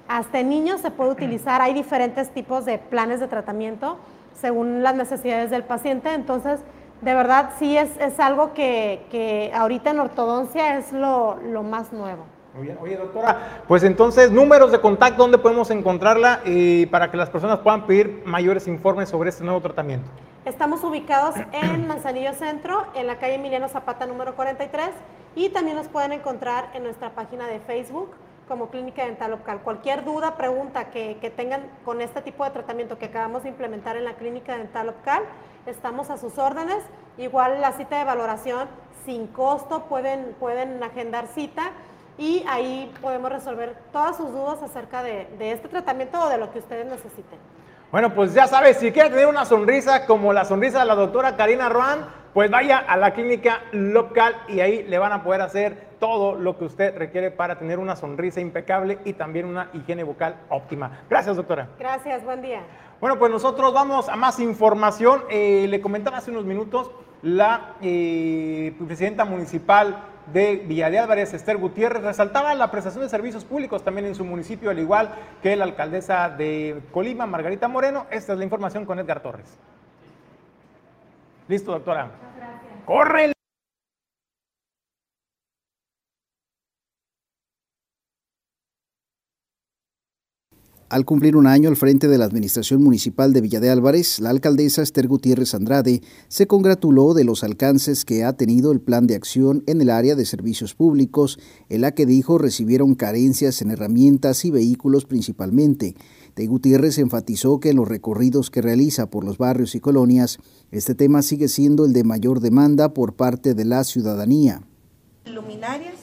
Hasta en niños se puede utilizar, hay diferentes tipos de planes de tratamiento según las necesidades del paciente, entonces de verdad sí es, es algo que, que, ahorita en ortodoncia es lo, lo, más nuevo. Muy bien, oye doctora, pues entonces números de contacto, ¿dónde podemos encontrarla y para que las personas puedan pedir mayores informes sobre este nuevo tratamiento? Estamos ubicados en Manzanillo Centro, en la calle Emiliano Zapata número 43 y también nos pueden encontrar en nuestra página de Facebook como clínica dental local. Cualquier duda, pregunta que, que, tengan con este tipo de tratamiento que acabamos de implementar en la clínica dental local, estamos a sus órdenes. Igual la cita de valoración sin costo, pueden, pueden agendar cita y ahí podemos resolver todas sus dudas acerca de, de este tratamiento o de lo que ustedes necesiten. Bueno, pues ya sabes, si quiere tener una sonrisa como la sonrisa de la doctora Karina Roan, pues vaya a la clínica local y ahí le van a poder hacer todo lo que usted requiere para tener una sonrisa impecable y también una higiene bucal óptima. Gracias, doctora. Gracias, buen día. Bueno, pues nosotros vamos a más información. Eh, le comentaba hace unos minutos la eh, presidenta municipal de Villa de Álvarez, Esther Gutiérrez, resaltaba la prestación de servicios públicos también en su municipio, al igual que la alcaldesa de Colima, Margarita Moreno. Esta es la información con Edgar Torres. Listo, doctora. Gracias. ¡Corre! Al cumplir un año al frente de la Administración Municipal de Villa de Álvarez, la alcaldesa Esther Gutiérrez Andrade se congratuló de los alcances que ha tenido el plan de acción en el área de servicios públicos, en la que dijo recibieron carencias en herramientas y vehículos principalmente. De Gutiérrez enfatizó que en los recorridos que realiza por los barrios y colonias, este tema sigue siendo el de mayor demanda por parte de la ciudadanía. Luminarias,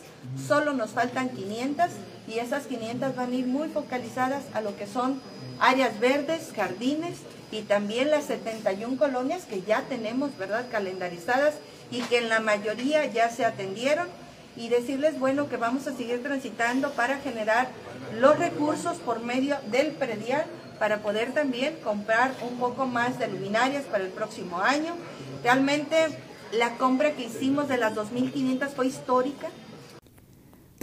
solo nos faltan 500 y esas 500 van a ir muy focalizadas a lo que son áreas verdes, jardines y también las 71 colonias que ya tenemos, ¿verdad?, calendarizadas y que en la mayoría ya se atendieron y decirles, bueno, que vamos a seguir transitando para generar los recursos por medio del predial para poder también comprar un poco más de luminarias para el próximo año. Realmente la compra que hicimos de las 2.500 fue histórica,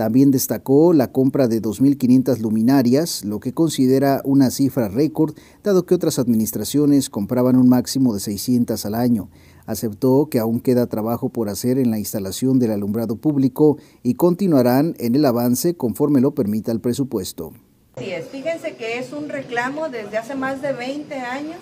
también destacó la compra de 2.500 luminarias, lo que considera una cifra récord, dado que otras administraciones compraban un máximo de 600 al año. Aceptó que aún queda trabajo por hacer en la instalación del alumbrado público y continuarán en el avance conforme lo permita el presupuesto. Fíjense que es un reclamo desde hace más de 20 años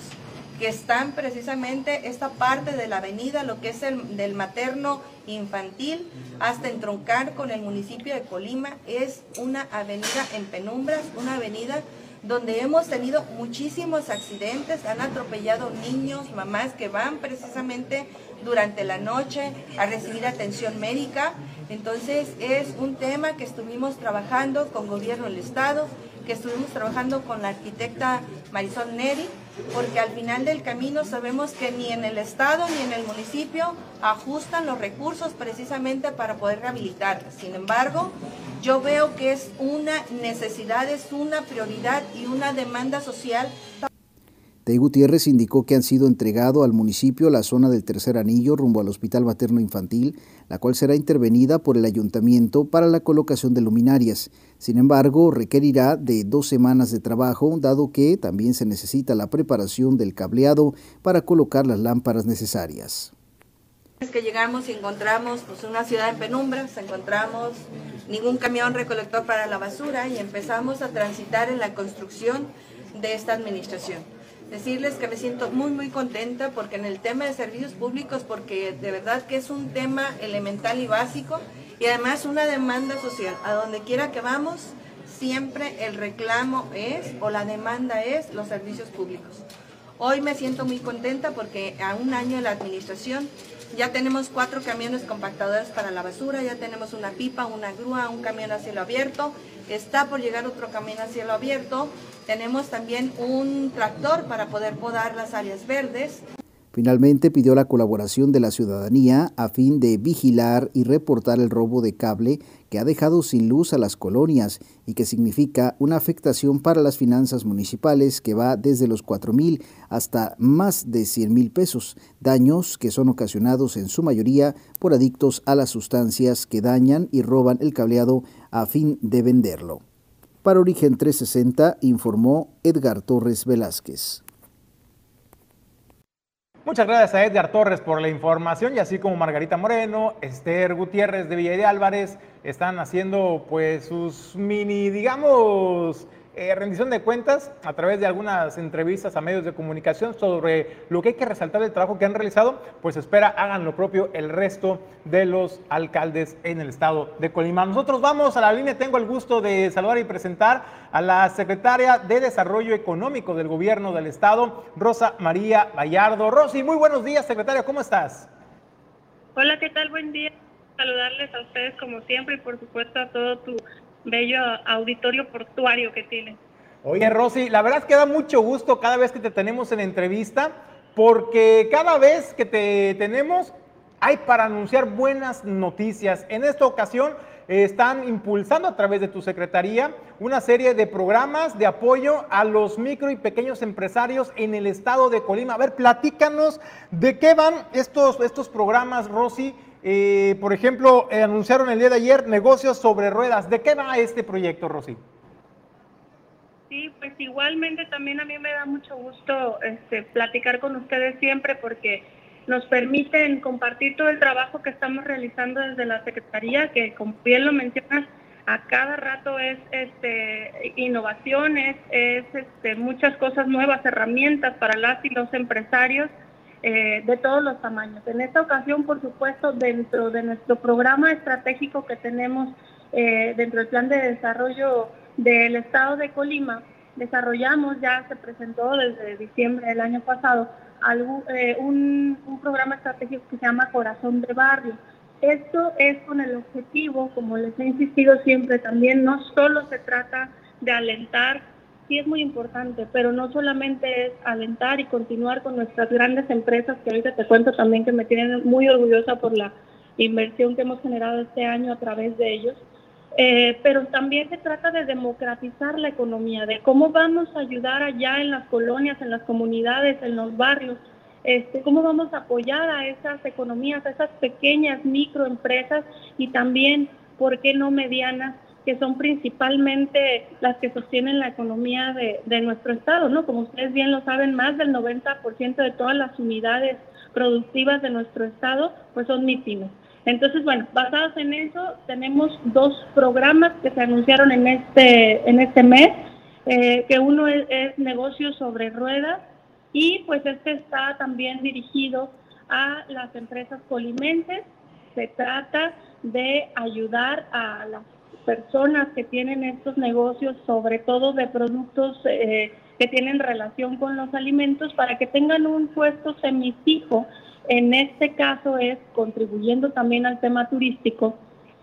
que están precisamente esta parte de la avenida, lo que es el del materno infantil, hasta entroncar con el municipio de Colima. Es una avenida en penumbras, una avenida donde hemos tenido muchísimos accidentes, han atropellado niños, mamás que van precisamente durante la noche a recibir atención médica. Entonces es un tema que estuvimos trabajando con gobierno del estado, que estuvimos trabajando con la arquitecta Marisol Neri, porque al final del camino sabemos que ni en el Estado ni en el municipio ajustan los recursos precisamente para poder rehabilitar. Sin embargo, yo veo que es una necesidad, es una prioridad y una demanda social de Gutiérrez indicó que han sido entregado al municipio la zona del tercer anillo rumbo al Hospital Materno Infantil, la cual será intervenida por el ayuntamiento para la colocación de luminarias. Sin embargo, requerirá de dos semanas de trabajo, dado que también se necesita la preparación del cableado para colocar las lámparas necesarias. Es que llegamos y encontramos pues, una ciudad en penumbras, encontramos ningún camión recolector para la basura y empezamos a transitar en la construcción de esta administración decirles que me siento muy muy contenta porque en el tema de servicios públicos, porque de verdad que es un tema elemental y básico y además una demanda social. A donde quiera que vamos, siempre el reclamo es o la demanda es los servicios públicos. Hoy me siento muy contenta porque a un año de la administración ya tenemos cuatro camiones compactadores para la basura, ya tenemos una pipa, una grúa, un camión a cielo abierto, está por llegar otro camión a cielo abierto, tenemos también un tractor para poder podar las áreas verdes. Finalmente pidió la colaboración de la ciudadanía a fin de vigilar y reportar el robo de cable que ha dejado sin luz a las colonias y que significa una afectación para las finanzas municipales que va desde los 4 mil hasta más de 100 mil pesos, daños que son ocasionados en su mayoría por adictos a las sustancias que dañan y roban el cableado a fin de venderlo. Para Origen 360 informó Edgar Torres Velázquez. Muchas gracias a Edgar Torres por la información y así como Margarita Moreno, Esther Gutiérrez de Villa de Álvarez están haciendo pues sus mini, digamos, eh, rendición de cuentas a través de algunas entrevistas a medios de comunicación sobre lo que hay que resaltar del trabajo que han realizado, pues espera hagan lo propio el resto de los alcaldes en el estado de Colima. Nosotros vamos a la línea, tengo el gusto de saludar y presentar a la secretaria de Desarrollo Económico del gobierno del estado, Rosa María Vallardo. Rosy, muy buenos días, secretaria, ¿cómo estás? Hola, ¿qué tal? Buen día. Saludarles a ustedes como siempre y por supuesto a todo tu bello auditorio portuario que tiene. Oye, Rosy, la verdad es que da mucho gusto cada vez que te tenemos en entrevista, porque cada vez que te tenemos hay para anunciar buenas noticias. En esta ocasión están impulsando a través de tu secretaría una serie de programas de apoyo a los micro y pequeños empresarios en el estado de Colima. A ver, platícanos de qué van estos, estos programas, Rosy, eh, por ejemplo, eh, anunciaron el día de ayer negocios sobre ruedas. ¿De qué va este proyecto, Rosy? Sí, pues igualmente también a mí me da mucho gusto este, platicar con ustedes siempre porque nos permiten compartir todo el trabajo que estamos realizando desde la Secretaría, que como bien lo mencionas, a cada rato es este, innovaciones, es este, muchas cosas nuevas, herramientas para las y los empresarios eh, de todos los tamaños. En esta ocasión, por supuesto, dentro de nuestro programa estratégico que tenemos eh, dentro del plan de desarrollo del estado de Colima, desarrollamos, ya se presentó desde diciembre del año pasado, eh, un, un programa estratégico que se llama Corazón de Barrio esto es con el objetivo, como les he insistido siempre también, no solo se trata de alentar, sí es muy importante, pero no solamente es alentar y continuar con nuestras grandes empresas, que ahorita te cuento también que me tienen muy orgullosa por la inversión que hemos generado este año a través de ellos, eh, pero también se trata de democratizar la economía, de cómo vamos a ayudar allá en las colonias, en las comunidades, en los barrios, este, cómo vamos a apoyar a esas economías, a esas pequeñas microempresas y también, ¿por qué no medianas? Que son principalmente las que sostienen la economía de, nuestro estado, ¿no? Como ustedes bien lo saben, más del 90% de todas las unidades productivas de nuestro estado, pues son MIPIMES. Entonces, bueno, basados en eso, tenemos dos programas que se anunciaron en este, en este mes, eh, que uno es, es sobre ruedas y pues este está también dirigido a las empresas colimenses. Se trata de ayudar a las personas que tienen estos negocios, sobre todo de productos eh, que tienen relación con los alimentos, para que tengan un puesto semifijo. En este caso es contribuyendo también al tema turístico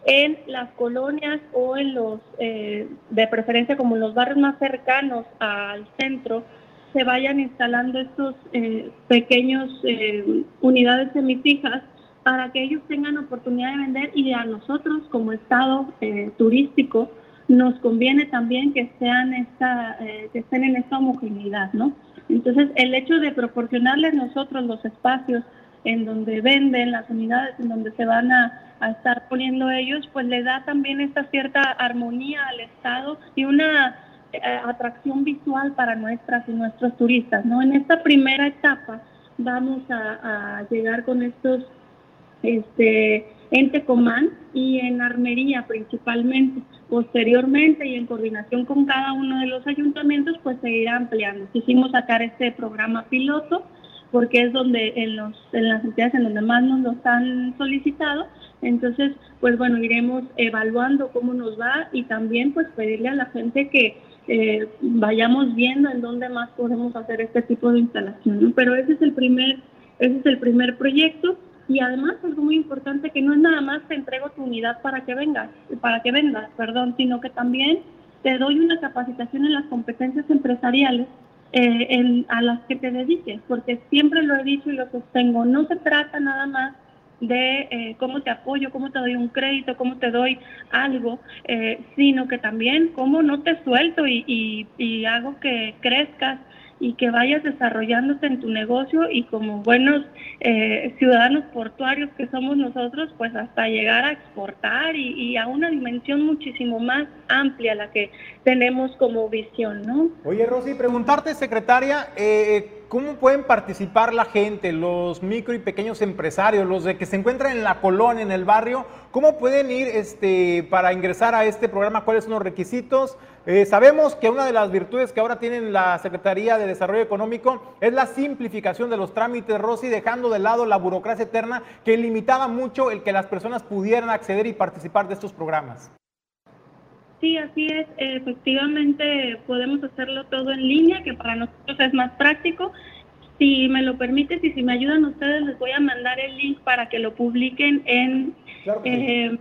en las colonias o en los, eh, de preferencia como en los barrios más cercanos al centro, se vayan instalando estos eh, pequeños eh, unidades semifijas para que ellos tengan oportunidad de vender y a nosotros como Estado eh, turístico nos conviene también que, sean esta, que estén en esta homogeneidad, ¿no? Entonces, el hecho de proporcionarles nosotros los espacios en donde venden, las unidades en donde se van a, a estar poniendo ellos, pues le da también esta cierta armonía al Estado y una eh, atracción visual para nuestras y nuestros turistas. ¿no? En esta primera etapa vamos a, llegar con estos este, en Tecomán y en Armería principalmente. Posteriormente y en coordinación con cada uno de los ayuntamientos, pues se irá ampliando. Quisimos sacar este programa piloto porque es donde en, los, en las entidades en donde más nos lo han solicitado. Entonces, pues bueno, iremos evaluando cómo nos va y también pues pedirle a la gente que eh, vayamos viendo en dónde más podemos hacer este tipo de instalación. Pero ese es el primer, ese es el primer proyecto y además algo muy importante que no es nada más te entrego tu unidad para que vengas, para que vendas, perdón, sino que también te doy una capacitación en las competencias empresariales eh, a las que te dediques, porque siempre lo he dicho y lo sostengo, no se trata nada más de eh, cómo te apoyo, cómo te doy un crédito, cómo te doy algo, eh, sino que también cómo no te suelto y, y, hago que crezcas y que vayas desarrollándote en tu negocio y como buenos eh, ciudadanos portuarios que somos nosotros, pues hasta llegar a exportar y, y, a una dimensión muchísimo más amplia la que tenemos como visión, ¿no? Oye, Rosy, preguntarte, secretaria, eh, ¿Cómo pueden participar la gente, los micro y pequeños empresarios, los de que se encuentran en la colonia, en el barrio? ¿Cómo pueden ir este, para ingresar a este programa? ¿Cuáles son los requisitos? Eh, sabemos que una de las virtudes que ahora tienen la Secretaría de Desarrollo Económico es la simplificación de los trámites, Rosy, dejando de lado la burocracia eterna que limitaba mucho el que las personas pudieran acceder y participar de estos programas. Sí, así es. Efectivamente, podemos hacerlo todo en línea, que para nosotros es más práctico. Si me lo permites y si me ayudan ustedes, les voy a mandar el link para que lo publiquen en, eh,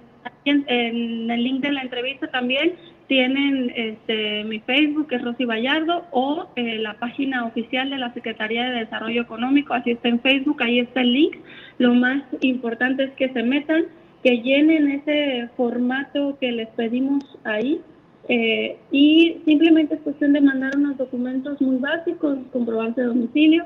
en, el link de la entrevista también. Tienen este, mi Facebook, que es Rosy Vallardo, o eh, la página oficial de la Secretaría de Desarrollo Económico, así está en Facebook, ahí está el link. Lo más importante es que se metan que llenen ese formato que les pedimos ahí. Eh, y simplemente es cuestión de mandar unos documentos muy básicos, comprobante de domicilio,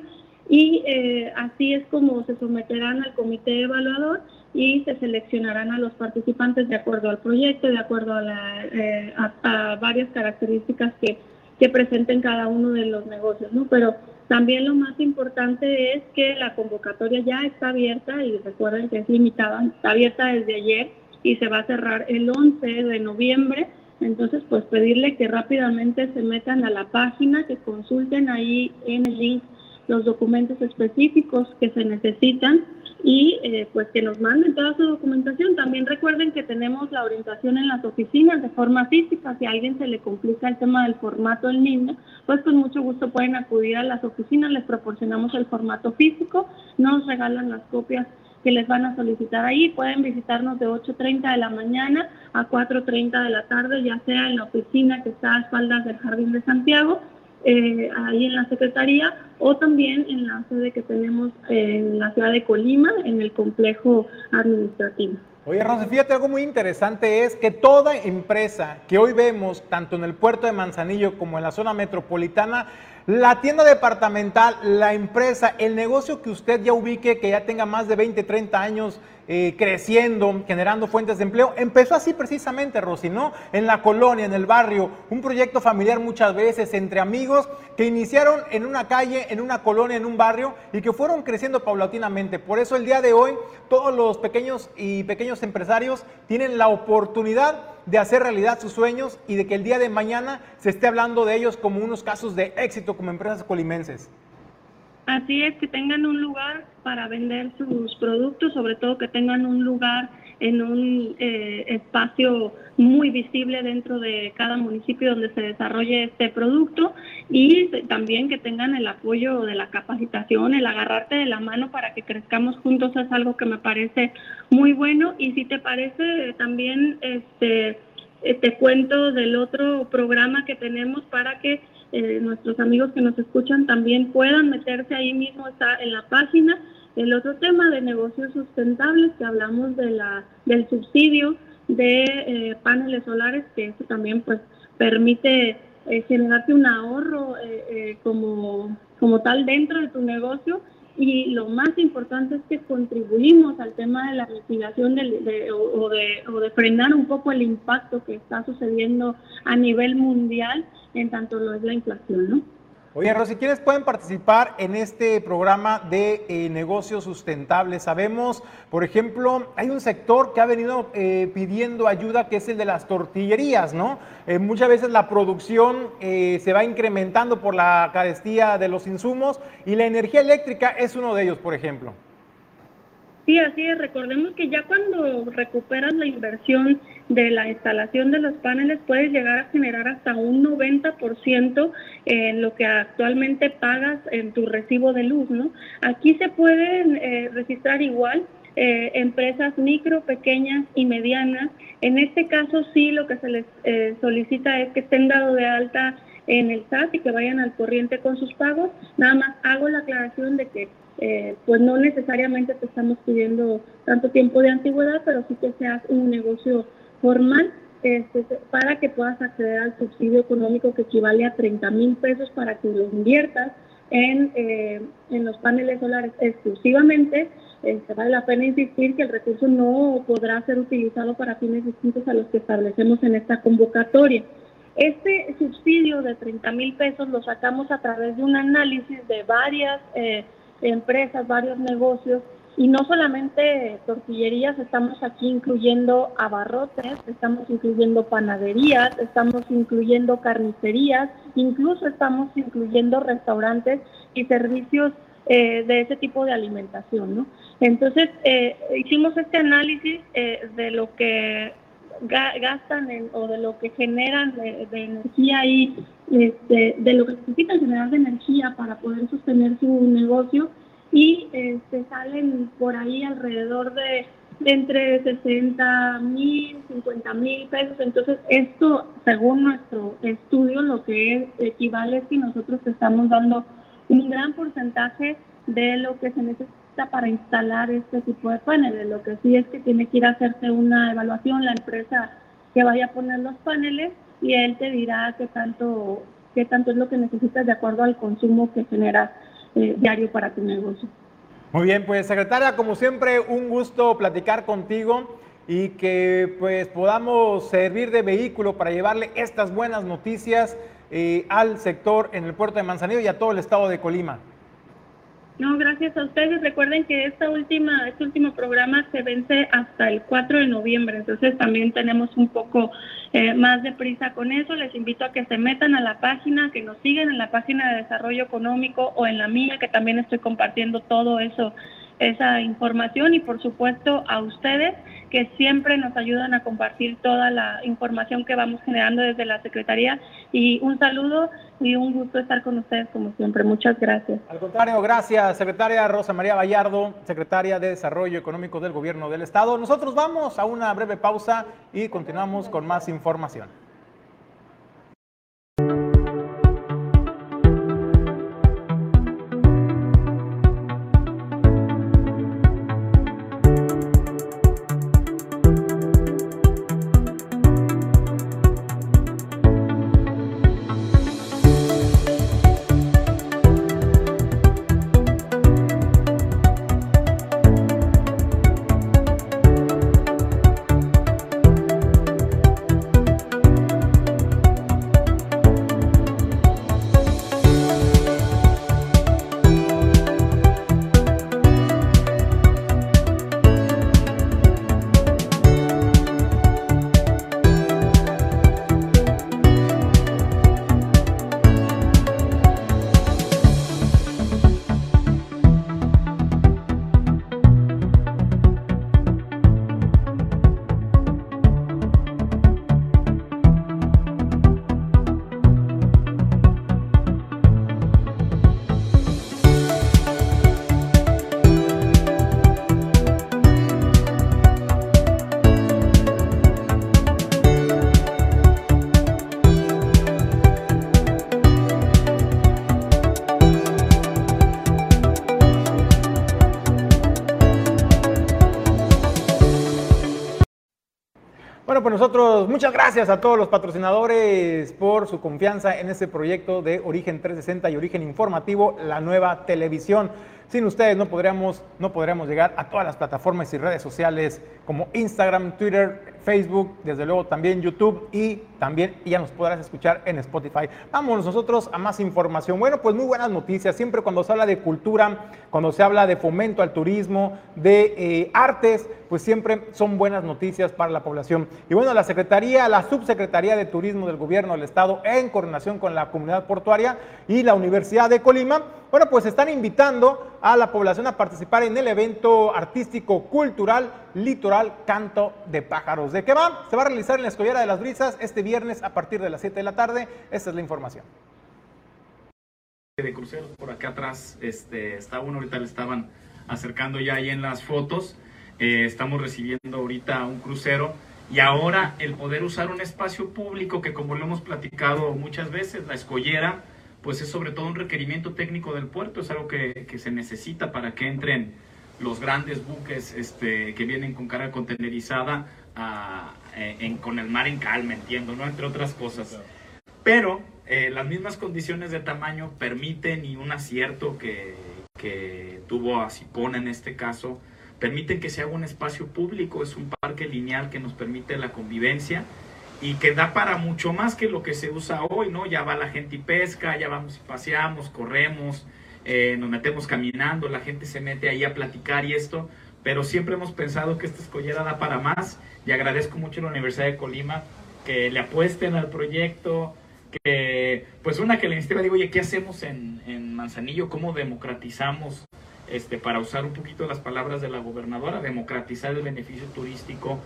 y eh, así es como se someterán al comité evaluador y se seleccionarán a los participantes de acuerdo al proyecto, de acuerdo a, la, eh, a, varias características que, que presenten cada uno de los negocios, ¿no? Pero también lo más importante es que la convocatoria ya está abierta y recuerden que es limitada, está abierta desde ayer y se va a cerrar el 11 de noviembre. Entonces, pues pedirle que rápidamente se metan a la página, que consulten ahí en el link los documentos específicos que se necesitan y eh, pues que nos manden toda su documentación. También recuerden que tenemos la orientación en las oficinas de forma física. Si a alguien se le complica el tema del formato en línea, pues con mucho gusto pueden acudir a las oficinas, les proporcionamos el formato físico, nos regalan las copias que les van a solicitar ahí. Pueden visitarnos de 8.30 de la mañana a 4.30 de la tarde, ya sea en la oficina que está a espaldas del Jardín de Santiago eh, ahí en la Secretaría o también en la sede que tenemos en la ciudad de Colima, en el complejo administrativo. Oye, Rosy, fíjate algo muy interesante es que toda empresa que hoy vemos, tanto en el puerto de Manzanillo como en la zona metropolitana, la tienda departamental, la empresa, el negocio que usted ya ubique, que ya tenga más de 20, 30 años eh, creciendo, generando fuentes de empleo. Empezó así precisamente, Rosy, ¿no? En la colonia, en el barrio, un proyecto familiar muchas veces entre amigos que iniciaron en una calle, en una colonia, en un barrio y que fueron creciendo paulatinamente. Por eso el día de hoy todos los pequeños y pequeños empresarios tienen la oportunidad de hacer realidad sus sueños y de que el día de mañana se esté hablando de ellos como unos casos de éxito como empresas colimenses. Así es, que tengan un lugar para vender sus productos, sobre todo que tengan un lugar en un eh, espacio muy visible dentro de cada municipio donde se desarrolle este producto y también que tengan el apoyo de la capacitación, el agarrarte de la mano para que crezcamos juntos es algo que me parece muy bueno y si te parece también este eh, te cuento del otro programa que tenemos para que eh, nuestros amigos que nos escuchan también puedan meterse ahí mismo, está en la página. El otro tema de negocios sustentables, que hablamos de la, del subsidio de eh, paneles solares, que eso también pues permite eh, generarte un ahorro como, como tal dentro de tu negocio y lo más importante es que contribuimos al tema de la mitigación de, o, de, o, de, frenar un poco el impacto que está sucediendo a nivel mundial en tanto lo es la inflación, ¿no? Oye, Rosy, ¿quiénes pueden participar en este programa de eh, negocios sustentables? Sabemos, por ejemplo, hay un sector que ha venido eh, pidiendo ayuda, que es el de las tortillerías, ¿no? Eh, muchas veces la producción se va incrementando por la carestía de los insumos y la energía eléctrica es uno de ellos, por ejemplo. Sí, así es. Recordemos que ya cuando recuperas la inversión de la instalación de los paneles, puedes llegar a generar hasta un 90% en lo que actualmente pagas en tu recibo de luz, ¿no? Aquí se pueden eh, registrar igual eh, empresas micro, pequeñas y medianas. En este caso sí lo que se les eh, solicita es que estén dado de alta en el SAT y que vayan al corriente con sus pagos. Nada más hago la aclaración de que eh, pues no necesariamente te estamos pidiendo tanto tiempo de antigüedad, pero sí que seas un negocio formal este, para que puedas acceder al subsidio económico que equivale a 30 mil pesos para que lo inviertas en, eh, en los paneles solares exclusivamente. Este, vale la pena insistir que el recurso no podrá ser utilizado para fines distintos a los que establecemos en esta convocatoria. Este subsidio de 30 mil pesos lo sacamos a través de un análisis de varias eh, empresas, varios negocios y no solamente tortillerías, estamos aquí incluyendo abarrotes, estamos incluyendo panaderías, estamos incluyendo carnicerías, incluso estamos incluyendo restaurantes y servicios eh, de ese tipo de alimentación. ¿no? Entonces, eh, hicimos este análisis eh, de lo que gastan o de lo que generan de, energía y este, de lo que necesitan generar de energía para poder sostener su negocio y este, salen por ahí alrededor de, entre 60 mil, 50 mil pesos. Entonces, esto, según nuestro estudio, lo que equivale es que nosotros estamos dando un gran porcentaje de lo que se necesita para instalar este tipo de paneles. Lo que sí es que tiene que ir a hacerse una evaluación la empresa que vaya a poner los paneles y él te dirá qué tanto, qué tanto es lo que necesitas de acuerdo al consumo que genera diario para tu negocio. Muy bien, pues secretaria, como siempre, un gusto platicar contigo y que pues podamos servir de vehículo para llevarle estas buenas noticias eh, al sector en el puerto de Manzanillo y a todo el estado de Colima. No, gracias a ustedes. Recuerden que esta última, este último programa se vence hasta el 4 de noviembre, entonces también tenemos un poco eh, más de prisa con eso. Les invito a que se metan a la página, que nos sigan en la página de desarrollo económico o en la mía, que también estoy compartiendo todo eso esa información y por supuesto a ustedes que siempre nos ayudan a compartir toda la información que vamos generando desde la Secretaría. Y un saludo y un gusto estar con ustedes como siempre. Muchas gracias. Al contrario, gracias, secretaria Rosa María Vallardo, secretaria de Desarrollo Económico del Gobierno del Estado. Nosotros vamos a una breve pausa y continuamos con más información. Bueno, pues nosotros muchas gracias a todos los patrocinadores por su confianza en este proyecto de Origen 360 y Origen Informativo, la nueva televisión. Sin ustedes no podríamos, no podríamos llegar a todas las plataformas y redes sociales como Instagram, Twitter, Facebook, desde luego también YouTube y también ya nos podrás escuchar en Spotify. Vamos nosotros a más información. Bueno, pues muy buenas noticias. Siempre cuando se habla de cultura, cuando se habla de fomento al turismo, de eh, artes, pues siempre son buenas noticias para la población. Y bueno, la Secretaría, la Subsecretaría de Turismo del Gobierno del Estado, en coordinación con la comunidad portuaria y la Universidad de Colima, bueno, pues están invitando a la población a participar en el evento artístico cultural Litoral Canto de Pájaros. ¿De qué va? Se va a realizar en la Escollera de las Brisas este viernes a partir de las 7 de la tarde. Esta es la información. De cruceros por acá atrás este, está uno, ahorita le estaban acercando ya ahí en las fotos. Eh, estamos recibiendo ahorita un crucero y ahora el poder usar un espacio público que como lo hemos platicado muchas veces, la escollera, pues es sobre todo un requerimiento técnico del puerto, es algo que, se necesita para que entren los grandes buques este, que vienen con carga contenerizada eh, con el mar en calma, entiendo, ¿no? Entre otras cosas. Pero eh, las mismas condiciones de tamaño permiten y un acierto que, que tuvo a Cipona en este caso, permiten que se haga un espacio público, es un parque lineal que nos permite la convivencia y que da para mucho más que lo que se usa hoy, ¿no? Ya va la gente y pesca, ya vamos y paseamos, corremos, eh, nos metemos caminando, la gente se mete ahí a platicar y esto, pero siempre hemos pensado que esta escollera da para más y agradezco mucho a la Universidad de Colima que le apuesten al proyecto, que pues una que la iniciativa digo, oye, ¿qué hacemos en, en Manzanillo? ¿Cómo democratizamos este, para usar un poquito las palabras de la gobernadora, democratizar el beneficio turístico,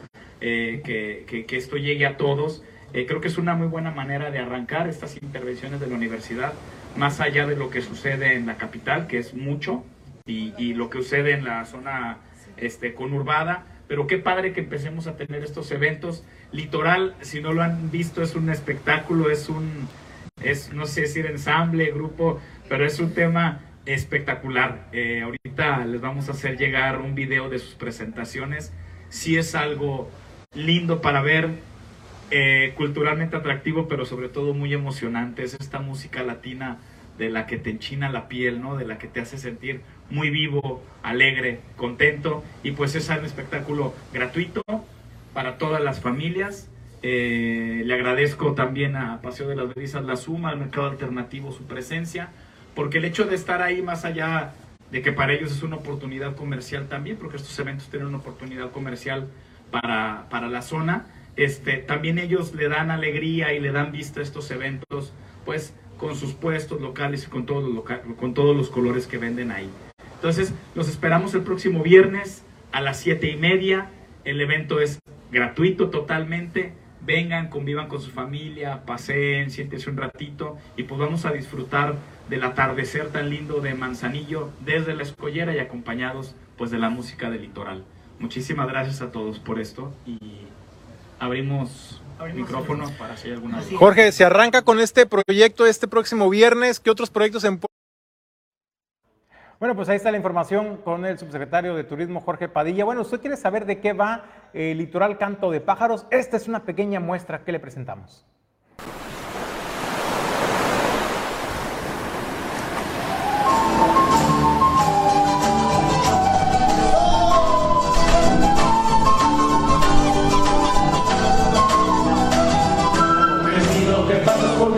eh, que, que, esto llegue a todos. Eh, creo que es una muy buena manera de arrancar estas intervenciones de la universidad, más allá de lo que sucede en la capital, que es mucho, y, y lo que sucede en la zona este, conurbada. Pero qué padre que empecemos a tener estos eventos. Litoral, si no lo han visto, es un espectáculo, es un, es, no sé decir ensamble, grupo, pero es un tema espectacular. Eh, ahorita les vamos a hacer llegar un video de sus presentaciones. Sí es algo lindo para ver, eh, culturalmente atractivo, pero sobre todo muy emocionante. Es esta música latina de la que te enchina la piel, ¿no? De la que te hace sentir muy vivo, alegre, contento. Y pues es un espectáculo gratuito para todas las familias. Eh, le agradezco también a Paseo de las Brisas La Suma, al Mercado Alternativo, su presencia porque el hecho de estar ahí más allá de que para ellos es una oportunidad comercial también, porque estos eventos tienen una oportunidad comercial para, para la zona. Este, también ellos le dan alegría y le dan vista a estos eventos, pues con sus puestos locales y con todos los, con todos los colores que venden ahí. Entonces, los esperamos el próximo viernes a las siete y media. El evento es gratuito totalmente. Vengan, convivan con su familia, paseen, siéntense un ratito y pues vamos a disfrutar del atardecer tan lindo de Manzanillo desde la escollera y acompañados pues de la música del litoral. Muchísimas gracias a todos por esto y abrimos, micrófonos para si hay alguna Jorge, se arranca con este proyecto este próximo viernes. ¿Qué otros proyectos en bueno, pues ahí está la información con el subsecretario de Turismo, Jorge Padilla. Bueno, usted quiere saber de qué va el litoral Canto de Pájaros. Esta es una pequeña muestra que le presentamos.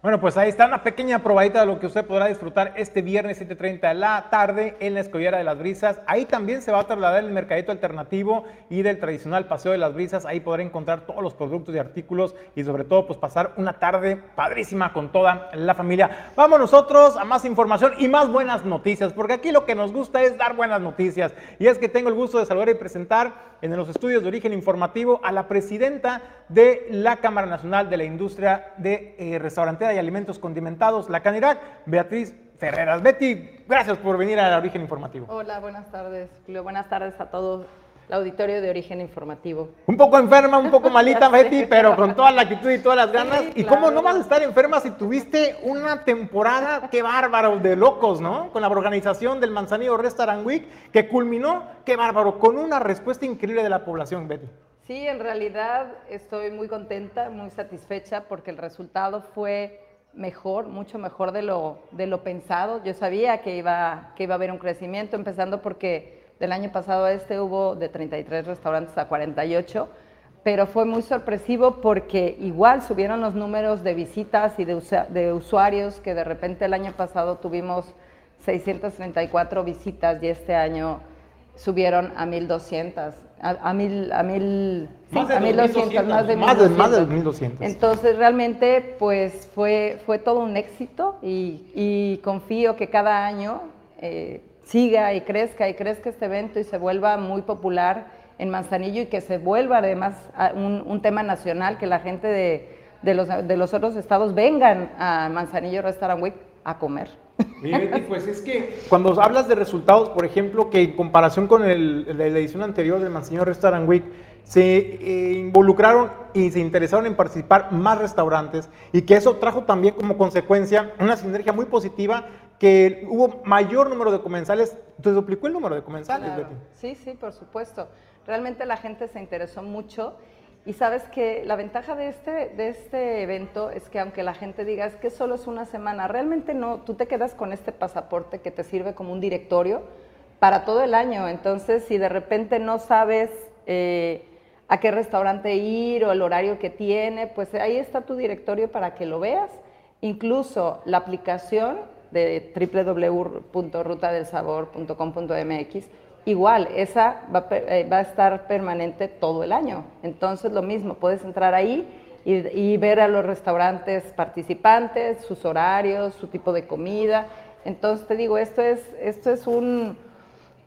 pues ahí está una pequeña probadita de lo que usted podrá disfrutar este viernes 7.30 de la tarde en la Escollera de las Brisas. Ahí también se va a trasladar el mercadito alternativo y del tradicional Paseo de las Brisas. Ahí podrá encontrar todos los productos y artículos y sobre todo pues pasar una tarde padrísima con toda la familia. Vamos nosotros a más información y más buenas noticias, porque aquí lo que nos gusta es dar buenas noticias. Y es que tengo el gusto de saludar y presentar en los estudios de origen informativo a la presidenta de la Cámara Nacional de la Industria de eh, Restaurantería y Alimentos Condimentados, la Canirac, Beatriz Ferreras. Betty, gracias por venir a Origen Informativo. Hola, buenas tardes, Julio. Buenas tardes a todos el auditorio de origen informativo. Un poco enferma, un poco malita, Betty, pero con toda la actitud y todas las ganas. ¿Y cómo no vas a estar enferma si tuviste una temporada, qué bárbaro, de locos, ¿no? Con la organización del Manzanillo Restaurant Week, que culminó, qué bárbaro, con una respuesta increíble de la población, Betty. Sí, en realidad estoy muy contenta, muy satisfecha, porque el resultado fue mejor, mucho mejor de lo, de lo pensado. Yo sabía que iba, que iba a haber un crecimiento, empezando porque del año pasado a este hubo de 33 restaurantes a 48, pero fue muy sorpresivo porque igual subieron los números de visitas y de, usuarios que de repente el año pasado tuvimos 634 visitas y este año subieron a 1200, a, mil, a mil, más de 1200, más de 1200. Más de, 1200. Entonces realmente pues fue, fue todo un éxito y, confío que cada año eh, siga y crezca y crezca este evento y se vuelva muy popular en Manzanillo y que se vuelva además un, tema nacional, que la gente de, de, los, de los otros estados vengan a Manzanillo Restaurant Week a comer. pues es que cuando hablas de resultados, por ejemplo, que en comparación con el, la edición anterior del Manzanillo Restaurant Week, se eh, involucraron y se interesaron en participar más restaurantes y que eso trajo también como consecuencia una sinergia muy positiva que hubo mayor número de comensales, se duplicó el número de comensales. Sí, sí, por supuesto. Realmente la gente se interesó mucho y sabes que la ventaja de este, de este evento es que aunque la gente diga es que solo es una semana, realmente no, tú te quedas con este pasaporte que te sirve como un directorio para todo el año. Entonces, si de repente no sabes eh, a qué restaurante ir o el horario que tiene, pues ahí está tu directorio para que lo veas. Incluso la aplicación de www.rutadelsabor.com.mx, igual, esa eh, va, a estar permanente todo el año. Entonces, lo mismo, puedes entrar ahí y, ver a los restaurantes participantes, sus horarios, su tipo de comida. Entonces, te digo, esto es, esto es un,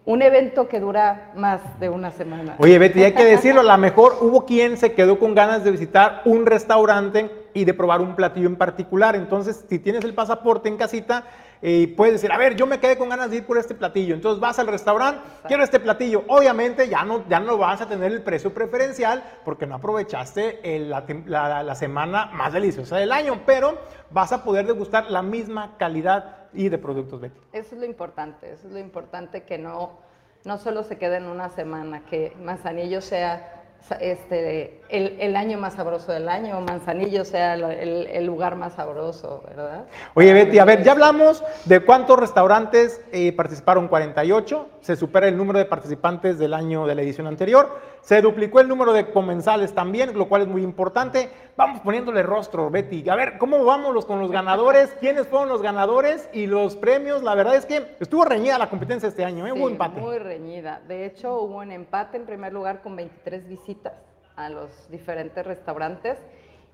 un evento que dura más de una semana. Oye, Betty, hay que decirlo, a lo mejor hubo quien se quedó con ganas de visitar un restaurante y de probar un platillo en particular. Entonces, si tienes el pasaporte en casita, y puedes decir, a ver, yo me quedé con ganas de ir por este platillo. Entonces vas al restaurante, quiero este platillo. Obviamente ya no, ya no vas a tener el precio preferencial porque no aprovechaste la, la, semana más deliciosa del año, pero vas a poder degustar la misma calidad y de productos, Betty. Eso es lo importante, eso es lo importante que no, no solo se quede en una semana, que Manzanillo sea este, el, año más sabroso del año, Manzanillo sea el, lugar más sabroso, ¿verdad? Oye, Betty, a ver, ya hablamos de cuántos restaurantes eh, participaron, 48, se supera el número de participantes del año de la edición anterior. Se duplicó el número de comensales también, lo cual es muy importante. Vamos poniéndole rostro, Betty. A ver, ¿cómo vamos con los ganadores? ¿Quiénes fueron los ganadores y los premios? La verdad es que estuvo reñida la competencia este año, ¿eh? hubo empate. Muy reñida. De hecho, hubo un empate en primer lugar con 23 visitas a los diferentes restaurantes.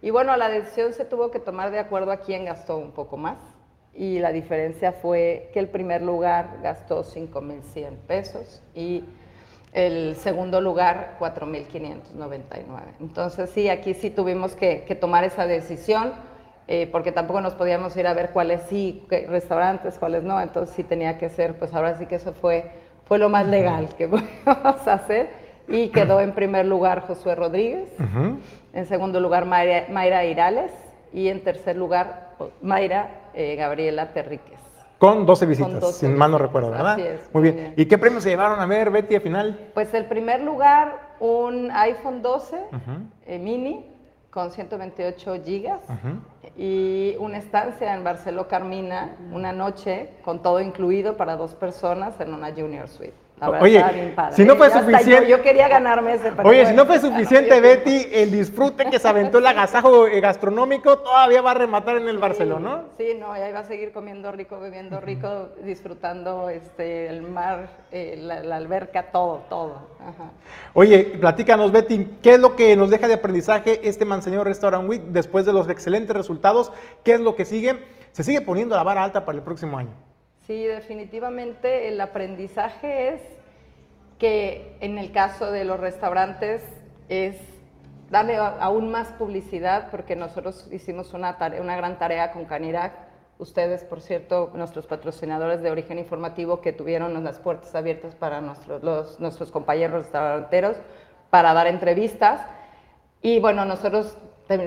Y bueno, la decisión se tuvo que tomar de acuerdo a quién gastó un poco más. Y la diferencia fue que el primer lugar gastó 5.100 pesos y el segundo lugar 4.599. Entonces sí, aquí sí tuvimos que, tomar esa decisión eh, porque tampoco nos podíamos ir a ver cuáles sí, restaurantes, cuáles no, entonces sí tenía que ser, pues ahora sí que eso fue, fue lo más legal que podíamos hacer y quedó en primer lugar Josué Rodríguez, en segundo lugar Mayra, Mayra, Irales y en tercer lugar Mayra eh, Gabriela Terríquez. Con 12 visitas, sin mal no recuerdo, ¿verdad? muy, bien. ¿Y qué premios se llevaron a ver, Betty, al final? Pues el primer lugar, un iPhone 12 eh, mini con 128 gigas y una estancia en Barceló Carmina, una noche con todo incluido para dos personas en una Junior Suite. Oye, si no fue suficiente. Yo, quería ganarme ese Oye, si no fue suficiente, Betty, el disfrute que se aventó el agasajo eh, gastronómico todavía va a rematar en el Barcelona, ¿no? Sí, no, ahí va a seguir comiendo rico, bebiendo rico, disfrutando este, el mar, eh, la, alberca, todo, todo. Oye, platícanos, Betty, ¿qué es lo que nos deja de aprendizaje este Manseñor Restaurant Week después de los excelentes resultados? ¿Qué es lo que sigue? Se sigue poniendo la vara alta para el próximo año. Sí, definitivamente el aprendizaje es que en el caso de los restaurantes es darle aún más publicidad porque nosotros hicimos una, una gran tarea con Canirac. Ustedes, por cierto, nuestros patrocinadores de origen informativo que tuvieron las puertas abiertas para nuestros, nuestros compañeros restauranteros para dar entrevistas. Y bueno, nosotros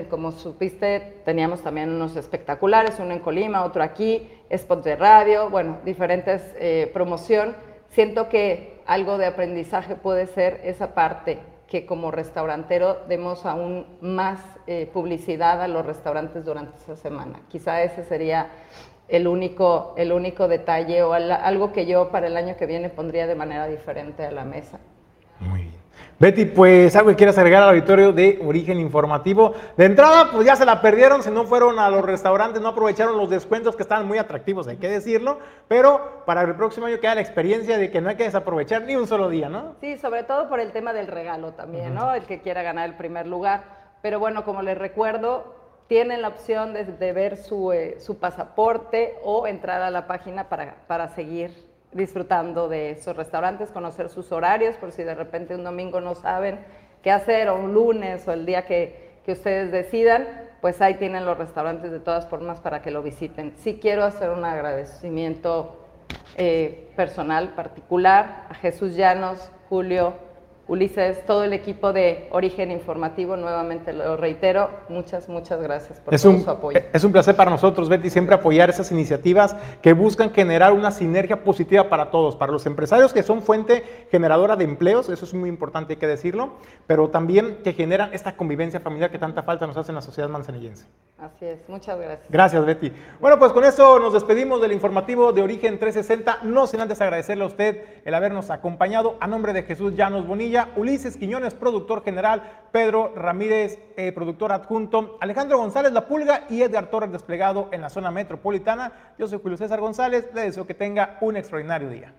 como supiste, teníamos también unos espectaculares, uno en Colima, otro aquí, spots de radio, bueno, diferentes eh, promoción. Siento que algo de aprendizaje puede ser esa parte, que como restaurantero demos aún más eh, publicidad a los restaurantes durante esa semana. Quizá ese sería el único, el único detalle o algo que yo para el año que viene pondría de manera diferente a la mesa. Muy bien. Betty, pues algo que quieras agregar al auditorio de Origen Informativo. De entrada, pues ya se la perdieron, si no fueron a los restaurantes, no aprovecharon los descuentos que estaban muy atractivos, hay que decirlo, pero para el próximo año queda la experiencia de que no hay que desaprovechar ni un solo día, ¿no? Sí, sobre todo por el tema del regalo también, ¿no? El que quiera ganar el primer lugar. Pero bueno, como les recuerdo, tienen la opción de, ver su, eh, su, pasaporte o entrar a la página para, para seguir disfrutando de esos restaurantes, conocer sus horarios, por si de repente un domingo no saben qué hacer, o un lunes, o el día que, que ustedes decidan, pues ahí tienen los restaurantes de todas formas para que lo visiten. Sí quiero hacer un agradecimiento eh, personal, particular, a Jesús Llanos, Julio, Ulises, todo el equipo de Origen Informativo, nuevamente lo reitero, muchas, muchas gracias por todo su apoyo. Es un placer para nosotros, Betty, siempre apoyar esas iniciativas que buscan generar una sinergia positiva para todos, para los empresarios que son fuente generadora de empleos, eso es muy importante, hay que decirlo, pero también que generan esta convivencia familiar que tanta falta nos hace en la sociedad manzanillense. Así es, muchas gracias. Gracias, Betty. Bueno, pues con eso nos despedimos del informativo de Origen 360, no sin antes agradecerle a usted el habernos acompañado a nombre de Jesús Llanos Bonilla Ulises Quiñones, productor general, Pedro Ramírez, eh, productor adjunto, Alejandro González La Pulga y Edgar Torres desplegado en la zona metropolitana. Yo soy Julio César González, le deseo que tenga un extraordinario día.